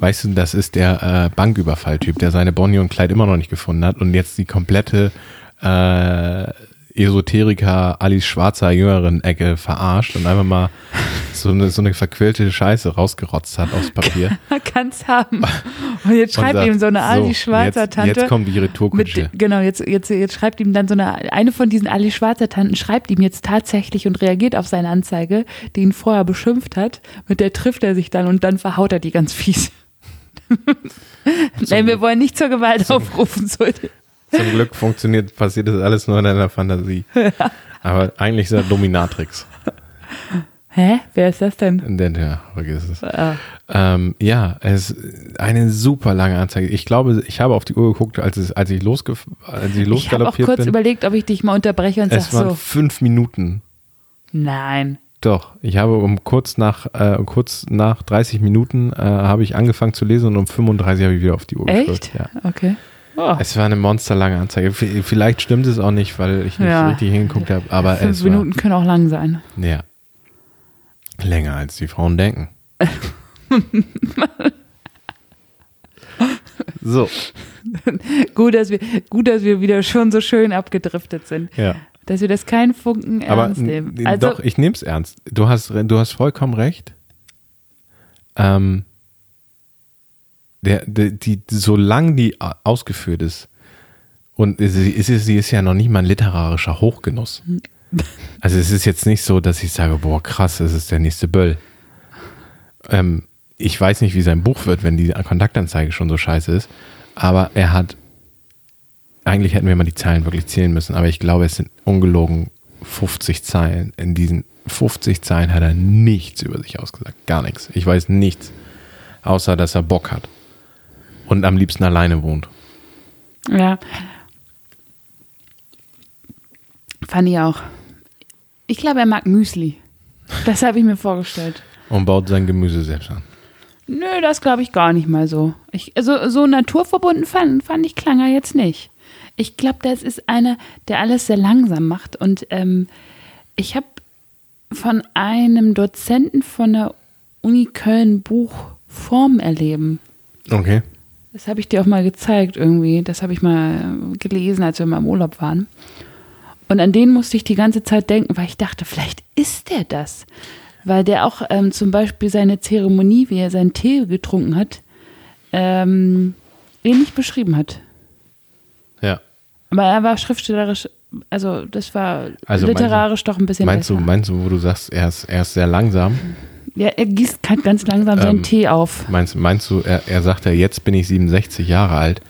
Speaker 3: weißt du, das ist der äh, Banküberfalltyp, der seine Bonnie und Clyde immer noch nicht gefunden hat und jetzt die komplette äh, Esoteriker Alice Schwarzer jüngeren Ecke verarscht und einfach mal so eine, so eine verquillte Scheiße rausgerotzt hat aufs Papier.
Speaker 2: kann's haben. Und jetzt schreibt
Speaker 3: Und sagt,
Speaker 2: ihm so eine Ali Schwarzer
Speaker 3: jetzt,
Speaker 2: Tante.
Speaker 3: Jetzt kommt die
Speaker 2: mit,
Speaker 3: Retourkutsche.
Speaker 2: genau, jetzt, jetzt, jetzt schreibt ihm dann so eine, eine von diesen Ali Schwarzer Tanten schreibt ihm jetzt tatsächlich und reagiert auf seine Anzeige, die ihn vorher beschimpft hat. Mit der trifft er sich dann und dann verhaut er die ganz fies. Nein, wir wollen nicht zur Gewalt aufrufen. So.
Speaker 3: Zum Glück funktioniert, passiert das alles nur in deiner Fantasie. Aber eigentlich ist er Dominatrix.
Speaker 2: Hä? Wer ist das denn?
Speaker 3: Der, der, vergiss es.
Speaker 2: Ah.
Speaker 3: Ähm, ja, es ist eine super lange Anzeige. Ich glaube, ich habe auf die Uhr geguckt, als, es, als ich, losgef als ich
Speaker 2: Ich habe auch
Speaker 3: losgaloppiert
Speaker 2: kurz
Speaker 3: bin.
Speaker 2: überlegt, ob ich dich mal unterbreche und
Speaker 3: es
Speaker 2: sag
Speaker 3: waren
Speaker 2: so,
Speaker 3: fünf Minuten.
Speaker 2: nein.
Speaker 3: Doch, ich habe um kurz nach, äh, kurz nach 30 Minuten äh, habe ich angefangen zu lesen und um 35 habe ich wieder auf die Uhr
Speaker 2: Echt?
Speaker 3: geschaut. Ja.
Speaker 2: Okay. Oh,
Speaker 3: Es war eine monsterlange Anzeige. Vielleicht stimmt es auch nicht, weil ich nicht
Speaker 2: Ja.
Speaker 3: richtig hingeguckt habe, aber
Speaker 2: fünf
Speaker 3: es
Speaker 2: Minuten können auch lang sein.
Speaker 3: war ja, länger als die Frauen denken. so,
Speaker 2: Gut, dass wir, gut, dass wir wieder schon so schön abgedriftet sind.
Speaker 3: ja.
Speaker 2: Dass wir das keinen Funken
Speaker 3: Aber
Speaker 2: ernst nehmen. Also,
Speaker 3: doch, ich nehme es ernst. Du hast, du hast vollkommen recht. Ähm, der, der, die, solange die ausgeführt ist, und sie ist, sie ist ja noch nicht mal ein literarischer Hochgenuss. Also es ist jetzt nicht so, dass ich sage, boah, krass, das ist der nächste Böll. Ähm, ich weiß nicht, wie sein Buch wird, wenn die Kontaktanzeige schon so scheiße ist, aber er hat, eigentlich hätten wir mal die Zeilen wirklich zählen müssen, aber ich glaube, es sind ungelogen 50 Zeilen. In diesen 50 Zeilen hat er nichts über sich ausgesagt. Gar nichts. Ich weiß nichts. Außer, dass er Bock hat. Und am liebsten alleine wohnt.
Speaker 2: ja. Fand ich auch. Ich glaube, er mag Müsli. Das habe ich mir vorgestellt.
Speaker 3: Und baut sein Gemüse selbst an.
Speaker 2: Nö, das glaube ich gar nicht mal so. Ich, also so naturverbunden fand, fand ich klang er jetzt nicht. Ich glaube, das ist einer, der alles sehr langsam macht. Und ähm, ich habe von einem Dozenten von der Uni Köln Buch Form erleben.
Speaker 3: Okay.
Speaker 2: Das habe ich dir auch mal gezeigt irgendwie. Das habe ich mal gelesen, als wir mal im Urlaub waren. Und an den musste ich die ganze Zeit denken, weil ich dachte, vielleicht ist der das. Weil der auch ähm, zum Beispiel seine Zeremonie, wie er seinen Tee getrunken hat, ähm, ähnlich beschrieben hat.
Speaker 3: Ja.
Speaker 2: Aber er war schriftstellerisch, also das war
Speaker 3: Also meinst du-
Speaker 2: literarisch doch ein bisschen
Speaker 3: Meinst du,
Speaker 2: besser.
Speaker 3: meinst du, wo du sagst, er ist, er ist sehr langsam?
Speaker 2: Ja, er gießt halt ganz langsam seinen
Speaker 3: Ähm,
Speaker 2: Tee auf.
Speaker 3: Meinst, meinst du, er, er sagt ja, jetzt bin ich 67 Jahre alt.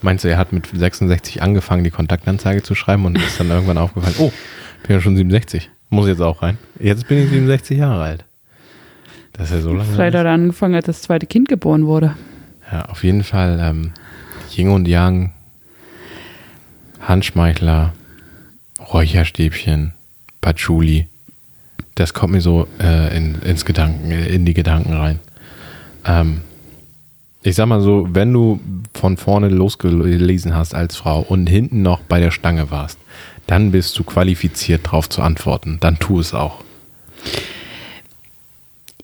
Speaker 3: Meinst du, er hat mit 66 angefangen, die Kontaktanzeige zu schreiben und ist dann irgendwann aufgefallen, oh, bin ja schon 67. Muss jetzt auch rein. Jetzt bin ich 67 Jahre alt. Das ist ja so lange.
Speaker 2: Vielleicht hat er angefangen, als das zweite Kind geboren wurde.
Speaker 3: Ja, auf jeden Fall ähm, Yin und Yang, Handschmeichler, Räucherstäbchen, Patchouli. Das kommt mir so äh, in, ins Gedanken, äh, in die Gedanken rein. Ähm, ich sag mal so, wenn du von vorne losgelesen hast als Frau und hinten noch bei der Stange warst, dann bist du qualifiziert drauf zu antworten. Dann tu es auch.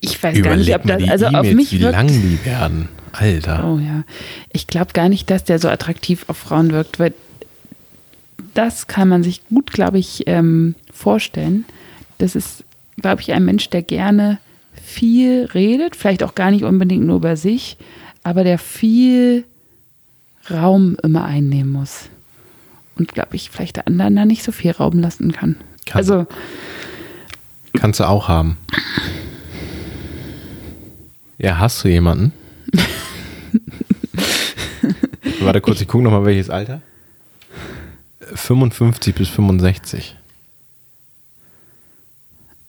Speaker 2: Ich weiß gar nicht, ob das, also auf
Speaker 3: E-Mails,
Speaker 2: mich
Speaker 3: wie
Speaker 2: wirkt,
Speaker 3: lang die werden. Alter.
Speaker 2: Oh ja. Ich glaube gar nicht, dass der so attraktiv auf Frauen wirkt, weil das kann man sich gut, glaube ich, ähm, vorstellen. Das ist, glaube ich, ein Mensch, der gerne viel redet, vielleicht auch gar nicht unbedingt nur über sich, aber der viel Raum immer einnehmen muss. Und glaube ich, vielleicht der anderen da nicht so viel Raum lassen kann.
Speaker 3: Kann-
Speaker 2: Also,
Speaker 3: Kannst du auch haben. Ja, hast du jemanden? Warte kurz, ich gucke nochmal, welches Alter? 55 bis 65.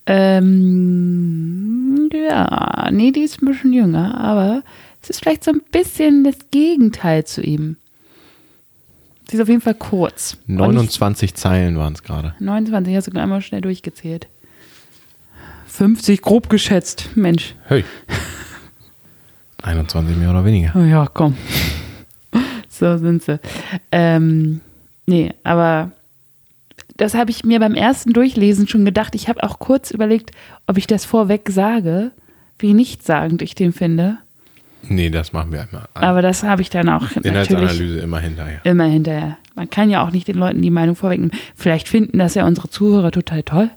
Speaker 2: Ähm, ja, nee, die ist ein bisschen jünger, aber es ist vielleicht so ein bisschen das Gegenteil zu ihm. Sie ist auf jeden Fall kurz. Und
Speaker 3: 29 Zeilen waren es gerade.
Speaker 2: nicht- 29, hast du einmal schnell durchgezählt. 50, grob geschätzt. Mensch.
Speaker 3: Hey. 21 mehr oder weniger.
Speaker 2: Oh ja, komm. So sind sie. Ähm, nee, aber das habe ich mir beim ersten Durchlesen schon gedacht. Ich habe auch kurz überlegt, ob ich das vorweg sage, wie nichtssagend ich den finde.
Speaker 3: Nee, das machen wir einmal.
Speaker 2: Aber das habe ich dann auch natürlich
Speaker 3: Inhaltsanalyse immer hinterher.
Speaker 2: immer hinterher. Man kann ja auch nicht den Leuten die Meinung vorwegnehmen. Vielleicht finden das ja unsere Zuhörer total toll,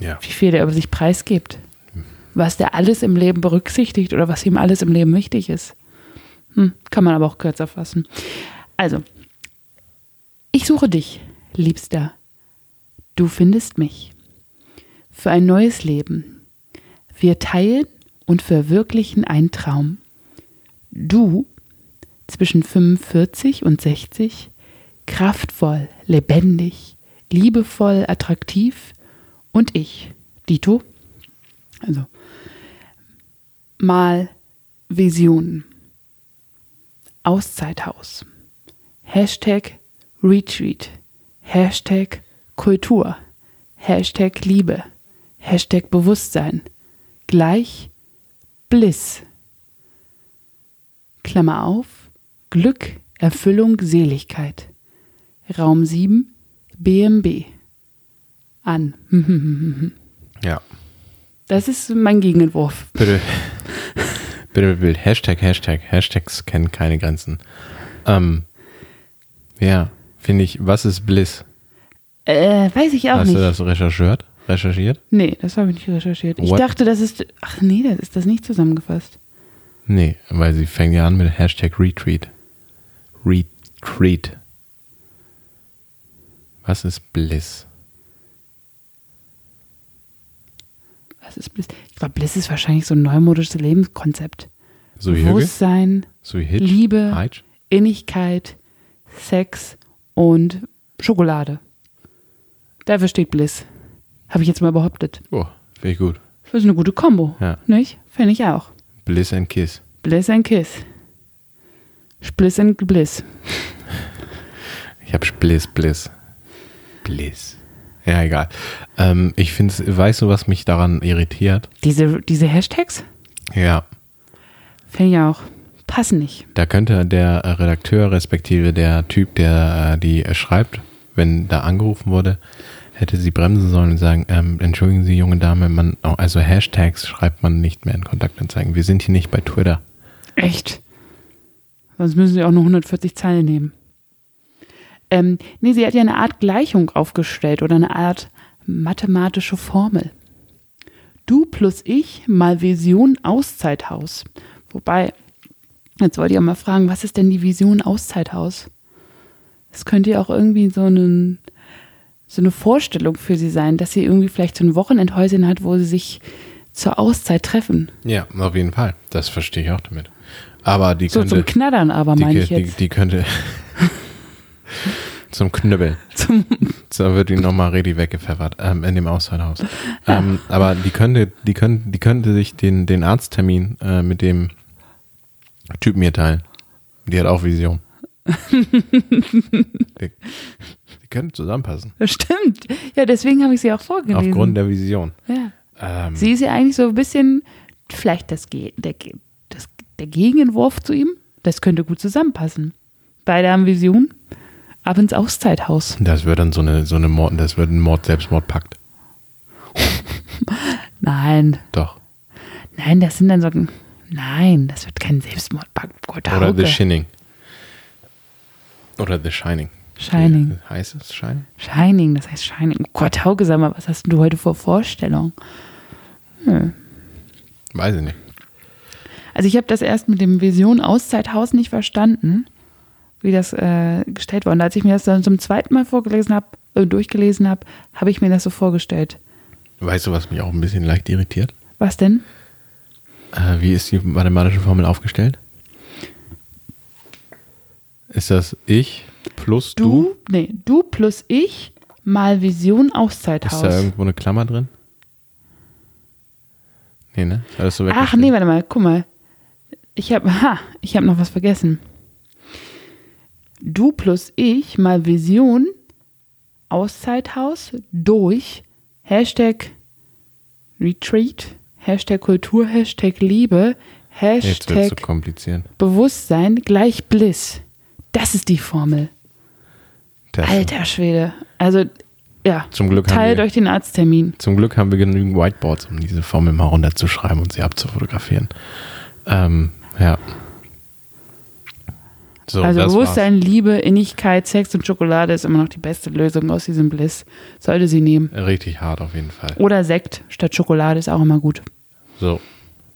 Speaker 3: Ja.
Speaker 2: wie viel der über sich preisgibt. Was der alles im Leben berücksichtigt oder was ihm alles im Leben wichtig ist. Hm, kann man aber auch kürzer fassen. Also, ich suche dich, Liebster. Du findest mich. Für ein neues Leben. Wir teilen und verwirklichen einen Traum. Du zwischen 45 und 60, kraftvoll, lebendig, liebevoll, attraktiv und ich, Dito, also mal Visionen, Auszeithaus, Hashtag Retreat, Hashtag Kultur, Hashtag Liebe, Hashtag Bewusstsein, gleich Bliss. Klammer auf, Glück, Erfüllung, Seligkeit. Raum 7, BMB. An.
Speaker 3: Ja.
Speaker 2: Das ist mein Gegenentwurf.
Speaker 3: Bitte. bitte, bitte. Hashtag, Hashtag. Hashtags kennen keine Grenzen. Ähm, ja, finde ich, was ist Bliss?
Speaker 2: Äh, weiß ich auch
Speaker 3: Hast
Speaker 2: nicht.
Speaker 3: du das recherchiert? Recherchiert?
Speaker 2: Nee, das habe ich nicht recherchiert. Ich
Speaker 3: What?
Speaker 2: dachte, das ist. Ach nee, das ist das nicht zusammengefasst.
Speaker 3: Nee, weil sie fängt ja an mit Hashtag Retreat. Retreat. Was ist Bliss?
Speaker 2: Was ist Bliss? Ich glaube, Bliss ist wahrscheinlich so ein neumodisches Lebenskonzept.
Speaker 3: So wie?
Speaker 2: Bewusstsein,
Speaker 3: So wie Hitch?
Speaker 2: Liebe.
Speaker 3: Hitch?
Speaker 2: Innigkeit, Sex und Schokolade. Dafür steht Bliss. Habe ich jetzt mal behauptet.
Speaker 3: Oh, finde ich gut.
Speaker 2: Das ist eine gute Kombo.
Speaker 3: Ja.
Speaker 2: Nicht? Finde ich auch.
Speaker 3: Bliss and Kiss.
Speaker 2: Bliss and Kiss. Spliss and Bliss.
Speaker 3: Ich habe Bliss, Bliss. Bliss. Ja, egal. Ähm, ich finde, weißt du, was mich daran irritiert?
Speaker 2: Diese, diese Hashtags?
Speaker 3: Ja.
Speaker 2: Finde ich auch. Passen nicht.
Speaker 3: Da könnte der Redakteur respektive der Typ, der äh, die äh, schreibt, wenn da angerufen wurde, hätte sie bremsen sollen und sagen, ähm, entschuldigen Sie, junge Dame, man, also Hashtags schreibt man nicht mehr in Kontaktanzeigen. Wir sind hier nicht bei Twitter.
Speaker 2: Echt. Sonst müssen sie auch nur 140 Zeilen nehmen. Ähm, nee, sie hat ja eine Art Gleichung aufgestellt oder eine Art mathematische Formel. Du plus ich mal Vision Auszeithaus. Wobei, jetzt wollte ich auch mal fragen, was ist denn die Vision Auszeithaus? Es könnte ja auch irgendwie so, einen, so eine Vorstellung für sie sein, dass sie irgendwie vielleicht so ein Wochenendhäuschen hat, wo sie sich zur Auszeit treffen.
Speaker 3: Ja, auf jeden Fall. Das verstehe ich auch damit. Aber die
Speaker 2: So
Speaker 3: könnte,
Speaker 2: zum Knattern aber,
Speaker 3: die,
Speaker 2: meine ich
Speaker 3: die,
Speaker 2: jetzt.
Speaker 3: die könnte zum Knüppeln.
Speaker 2: Zum,
Speaker 3: Da wird die nochmal richtig weggepfeffert ähm, in dem Auszeithaus. Ähm, aber die könnte, die könnte, die könnte sich den, den Arzttermin äh, mit dem Typen hier teilen. Die hat auch Vision. Die, könnte zusammenpassen.
Speaker 2: Stimmt. Ja, deswegen habe ich sie auch vorgelesen.
Speaker 3: Aufgrund der Vision.
Speaker 2: ja.
Speaker 3: Ähm,
Speaker 2: Sie ist ja eigentlich so ein bisschen vielleicht das, Ge- der, das, der Gegenentwurf zu ihm. Das könnte gut zusammenpassen. Beide haben Vision. Ab ins Auszeithaus.
Speaker 3: das wird dann so eine, so eine Mord, das wird ein Mord-Selbstmord-Pakt.
Speaker 2: Nein.
Speaker 3: Doch.
Speaker 2: Nein, das sind dann so. Nein, das wird kein Selbstmordpakt. Gott,
Speaker 3: Oder
Speaker 2: Hauke.
Speaker 3: The Shining. Oder The Shining.
Speaker 2: Shining.
Speaker 3: Heißt es Shining?
Speaker 2: Shining, das heißt Shining. Oh Gott, Hauke, sag mal, was hast du heute vor Vorstellung?
Speaker 3: Weiß ich nicht.
Speaker 2: Also ich habe das erst mit dem Vision Auszeithaus nicht verstanden, wie das äh, gestellt wurde. Und als ich mir das dann zum zweiten Mal vorgelesen habe, äh, durchgelesen habe, habe ich mir das so vorgestellt.
Speaker 3: Weißt du, was mich auch ein bisschen leicht irritiert?
Speaker 2: Was denn?
Speaker 3: Äh, wie ist die mathematische Formel aufgestellt? Ist das ich plus du?
Speaker 2: Du, nee, du plus ich mal Vision
Speaker 3: Ist
Speaker 2: Auszeithaus.
Speaker 3: da irgendwo eine Klammer drin? Nee, ne? Ist alles so
Speaker 2: Ach nee, warte mal, guck mal. Ich habe, ha, ich habe noch was vergessen. Du plus ich mal Vision Auszeithaus durch Hashtag Retreat, Hashtag Kultur, Hashtag Liebe, Hashtag. Bewusstsein gleich Bliss. Das ist die Formel.
Speaker 3: Das-
Speaker 2: Alter Schwede. Also, ja.
Speaker 3: Zum Glück
Speaker 2: Teilt
Speaker 3: wir-
Speaker 2: euch den Arzttermin.
Speaker 3: Zum Glück haben wir genügend Whiteboards, um diese Formel mal runterzuschreiben und sie abzufotografieren. Ähm, ja. So,
Speaker 2: also Bewusstsein, Liebe, Innigkeit, Sex und Schokolade ist immer noch die beste Lösung aus diesem Bliss. Sollte sie nehmen.
Speaker 3: Richtig hart auf jeden Fall.
Speaker 2: Oder Sekt statt Schokolade ist auch immer gut.
Speaker 3: So,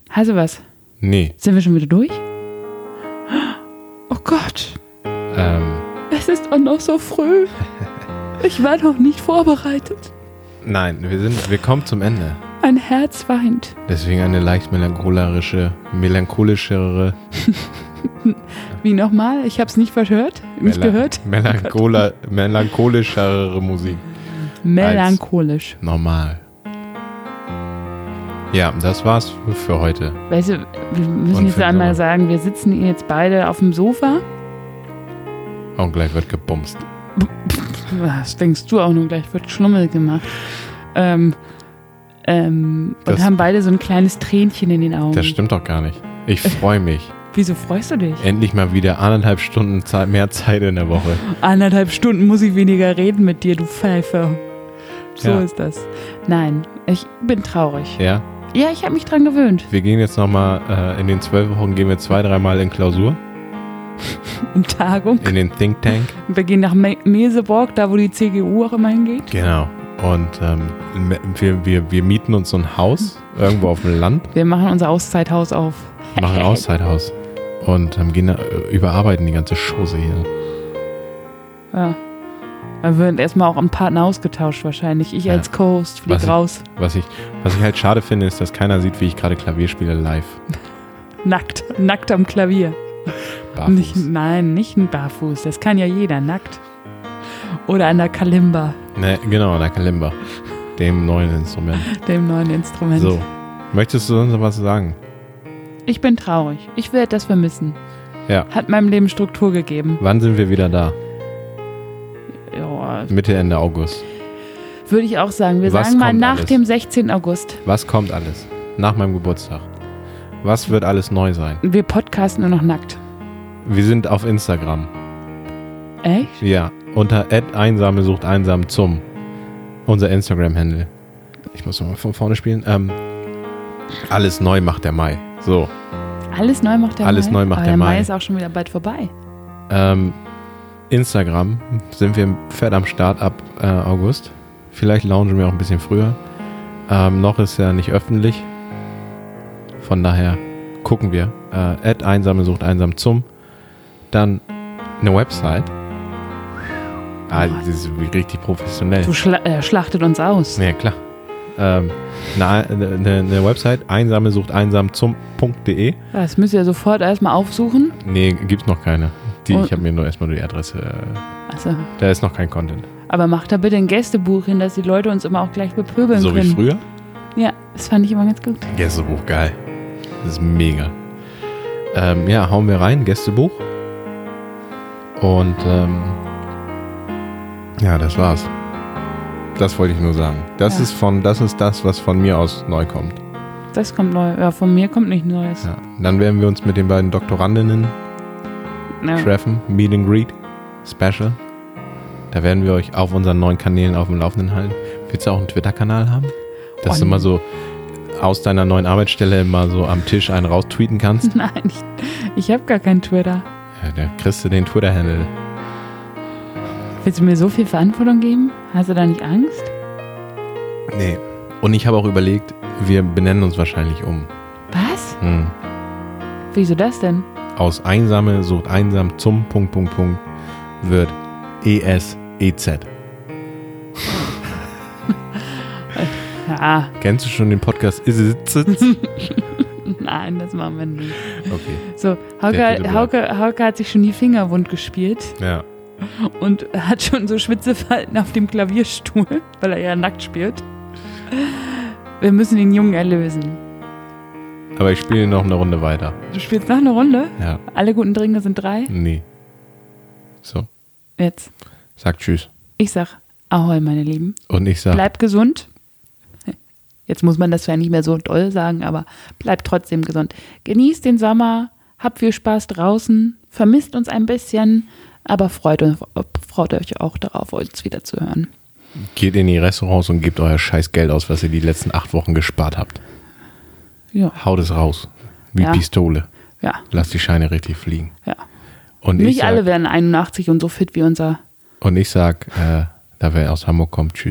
Speaker 2: Also was?
Speaker 3: nee.
Speaker 2: Sind wir schon wieder durch? Oh Gott,
Speaker 3: Ähm,
Speaker 2: es ist auch noch so früh. Ich war noch nicht vorbereitet.
Speaker 3: nein, wir sind, wir kommen zum Ende.
Speaker 2: Mein Herz weint.
Speaker 3: Deswegen eine leicht melancholische, melancholischere,
Speaker 2: Wie nochmal? Ich habe es nicht verhört, nicht
Speaker 3: Mela-
Speaker 2: gehört.
Speaker 3: Melanchola, melancholischere Musik.
Speaker 2: Melancholisch.
Speaker 3: Normal. Ja, das war's für heute.
Speaker 2: Weißt du, wir müssen
Speaker 3: Und
Speaker 2: jetzt einmal sagen, wir sitzen jetzt beide auf dem Sofa.
Speaker 3: Und gleich wird gebumst.
Speaker 2: Was denkst du auch nur gleich? Wird Schlummel gemacht. Ähm, ähm, und
Speaker 3: Das-
Speaker 2: haben beide so ein kleines Tränchen in den Augen.
Speaker 3: Das stimmt doch gar nicht. Ich freue mich.
Speaker 2: Wieso freust du dich?
Speaker 3: Endlich mal wieder anderthalb Stunden Zeit, mehr Zeit in der Woche.
Speaker 2: Anderthalb Stunden muss ich weniger reden mit dir, du Pfeife. So
Speaker 3: Ja.
Speaker 2: ist das. Nein, ich bin traurig.
Speaker 3: Ja,
Speaker 2: Ja, ich habe mich dran gewöhnt.
Speaker 3: wir gehen jetzt nochmal, äh, in den zwölf Wochen gehen wir zwei, dreimal in Klausur,
Speaker 2: In Tagung.
Speaker 3: in den Think Tank.
Speaker 2: Wir gehen nach Me Meseborg, da wo die CGU auch immer hingeht.
Speaker 3: Genau. Und ähm, wir, wir, wir mieten uns so ein Haus irgendwo auf dem Land,
Speaker 2: Wir machen unser Auszeithaus auf.
Speaker 3: machen ein Auszeithaus und ähm, gehen, da, äh, überarbeiten die ganze Chose hier.
Speaker 2: Ja. Dann wird erstmal auch ein Partner ausgetauscht wahrscheinlich. Ich
Speaker 3: Ja.
Speaker 2: als Co-Host flieg
Speaker 3: Was ich-
Speaker 2: raus.
Speaker 3: Was ich, was ich halt schade finde, ist, dass keiner sieht, wie ich gerade Klavier spiele live.
Speaker 2: Nackt. Nackt am Klavier.
Speaker 3: Barfuß.
Speaker 2: Nicht, nein, nicht ein Barfuß. Das kann ja jeder nackt. Oder an der Kalimba,
Speaker 3: Ne, genau, der Kalimba. Dem neuen Instrument.
Speaker 2: dem neuen Instrument.
Speaker 3: So. Möchtest du sonst noch was sagen?
Speaker 2: Ich bin traurig. Ich werde das vermissen.
Speaker 3: Ja.
Speaker 2: Hat meinem Leben Struktur gegeben.
Speaker 3: Wann sind wir wieder da?
Speaker 2: Ja,
Speaker 3: Mitte, Ende August.
Speaker 2: würde ich auch sagen. Wir
Speaker 3: Was
Speaker 2: sagen mal nach
Speaker 3: alles?
Speaker 2: dem 16. August.
Speaker 3: Was kommt alles? Nach meinem Geburtstag. Was wird alles neu sein?
Speaker 2: Wir podcasten nur noch nackt.
Speaker 3: Wir sind auf Instagram.
Speaker 2: Echt?
Speaker 3: Ja, unter einsame sucht einsam zum. Unser Instagram-Handle. Ich muss nochmal von vorne spielen. Ähm, alles neu macht der Mai. So.
Speaker 2: Alles neu macht der
Speaker 3: Alles
Speaker 2: Mai.
Speaker 3: neu macht
Speaker 2: Aber
Speaker 3: der
Speaker 2: der Mai
Speaker 3: Mai.
Speaker 2: ist auch schon wieder bald vorbei.
Speaker 3: Ähm, Instagram sind wir fett am Start ab äh, August. Vielleicht launchen wir auch ein bisschen früher. Ähm, noch ist ja nicht öffentlich. Von daher gucken wir. Äh, Ad einsame sucht einsam zum. Dann eine Website. Ah, das ist richtig professionell.
Speaker 2: Du schla äh, schlachtet uns aus.
Speaker 3: Ja, klar. Ähm, eine, eine, eine Website einsame sucht einsam zum.de.
Speaker 2: Das müsst ihr sofort erstmal aufsuchen.
Speaker 3: Nee, gibt's noch keine. Die, ich habe mir nur erstmal die Adresse. Äh,
Speaker 2: Also,
Speaker 3: da ist noch kein Content.
Speaker 2: aber macht da bitte ein Gästebuch hin, dass die Leute uns immer auch gleich bepöbeln
Speaker 3: So wie
Speaker 2: können.
Speaker 3: früher.
Speaker 2: Ja, das fand ich immer ganz gut.
Speaker 3: Gästebuch, geil. Das ist mega. Ähm, ja, hauen wir rein, Gästebuch. Und ähm, ja, das war's. Das wollte ich nur sagen. Das
Speaker 2: Ja.
Speaker 3: ist von, das ist das, was von mir aus neu kommt.
Speaker 2: Das kommt neu. Ja, von mir kommt nicht Neues.
Speaker 3: Ja. Dann werden wir uns mit den beiden Doktorandinnen
Speaker 2: Ja.
Speaker 3: treffen, Meet and Greet, Special. Da werden wir euch auf unseren neuen Kanälen auf dem Laufenden halten. Willst du auch einen Twitter-Kanal haben? Dass
Speaker 2: Oh, nee.
Speaker 3: mal so aus deiner neuen Arbeitsstelle immer so am Tisch einen raustweeten kannst.
Speaker 2: Nein, ich, ich habe gar keinen Twitter.
Speaker 3: Ja, da kriegst du den Twitter-Handle.
Speaker 2: Willst du mir so viel Verantwortung geben? Hast du da nicht Angst?
Speaker 3: Nee. Und ich habe auch überlegt, wir benennen uns wahrscheinlich um.
Speaker 2: Was?
Speaker 3: Hm.
Speaker 2: Wieso das denn?
Speaker 3: Aus Einsame sucht einsam zum Punkt, Punkt, Punkt wird ESEZ.
Speaker 2: Ja,
Speaker 3: Kennst du schon den Podcast Is It
Speaker 2: nein, das machen wir nicht.
Speaker 3: Okay.
Speaker 2: So, Hauke, Hauke, Hauke hat sich schon die Finger wund gespielt
Speaker 3: Ja.
Speaker 2: und hat schon so Schwitzefalten auf dem Klavierstuhl, weil er ja nackt spielt. Wir müssen den Jungen erlösen.
Speaker 3: Aber ich spiele noch eine Runde weiter.
Speaker 2: Du spielst noch eine Runde?
Speaker 3: Ja.
Speaker 2: Alle guten Dinge sind drei?
Speaker 3: Nee. So.
Speaker 2: Jetzt.
Speaker 3: Sag Tschüss.
Speaker 2: Ich sag Ahoi, meine Lieben.
Speaker 3: Und ich sag.
Speaker 2: Bleibt gesund. Jetzt muss man das zwar nicht mehr so doll sagen, aber bleibt trotzdem gesund. Genießt den Sommer, habt viel Spaß draußen, vermisst uns ein bisschen, aber freut, euch- freut euch auch darauf, uns wieder zu hören.
Speaker 3: Geht in die Restaurants und gebt euer scheiß Geld aus, was ihr die letzten acht Wochen gespart habt.
Speaker 2: Ja,
Speaker 3: Haut es raus. Wie
Speaker 2: Ja.
Speaker 3: Pistole.
Speaker 2: ja,
Speaker 3: Lasst die Scheine richtig fliegen.
Speaker 2: ja.
Speaker 3: Und ich
Speaker 2: Nicht
Speaker 3: sag,
Speaker 2: alle werden 81 und so fit wie unser.
Speaker 3: Und ich sag, äh, da wer aus Hamburg kommt, tschüss.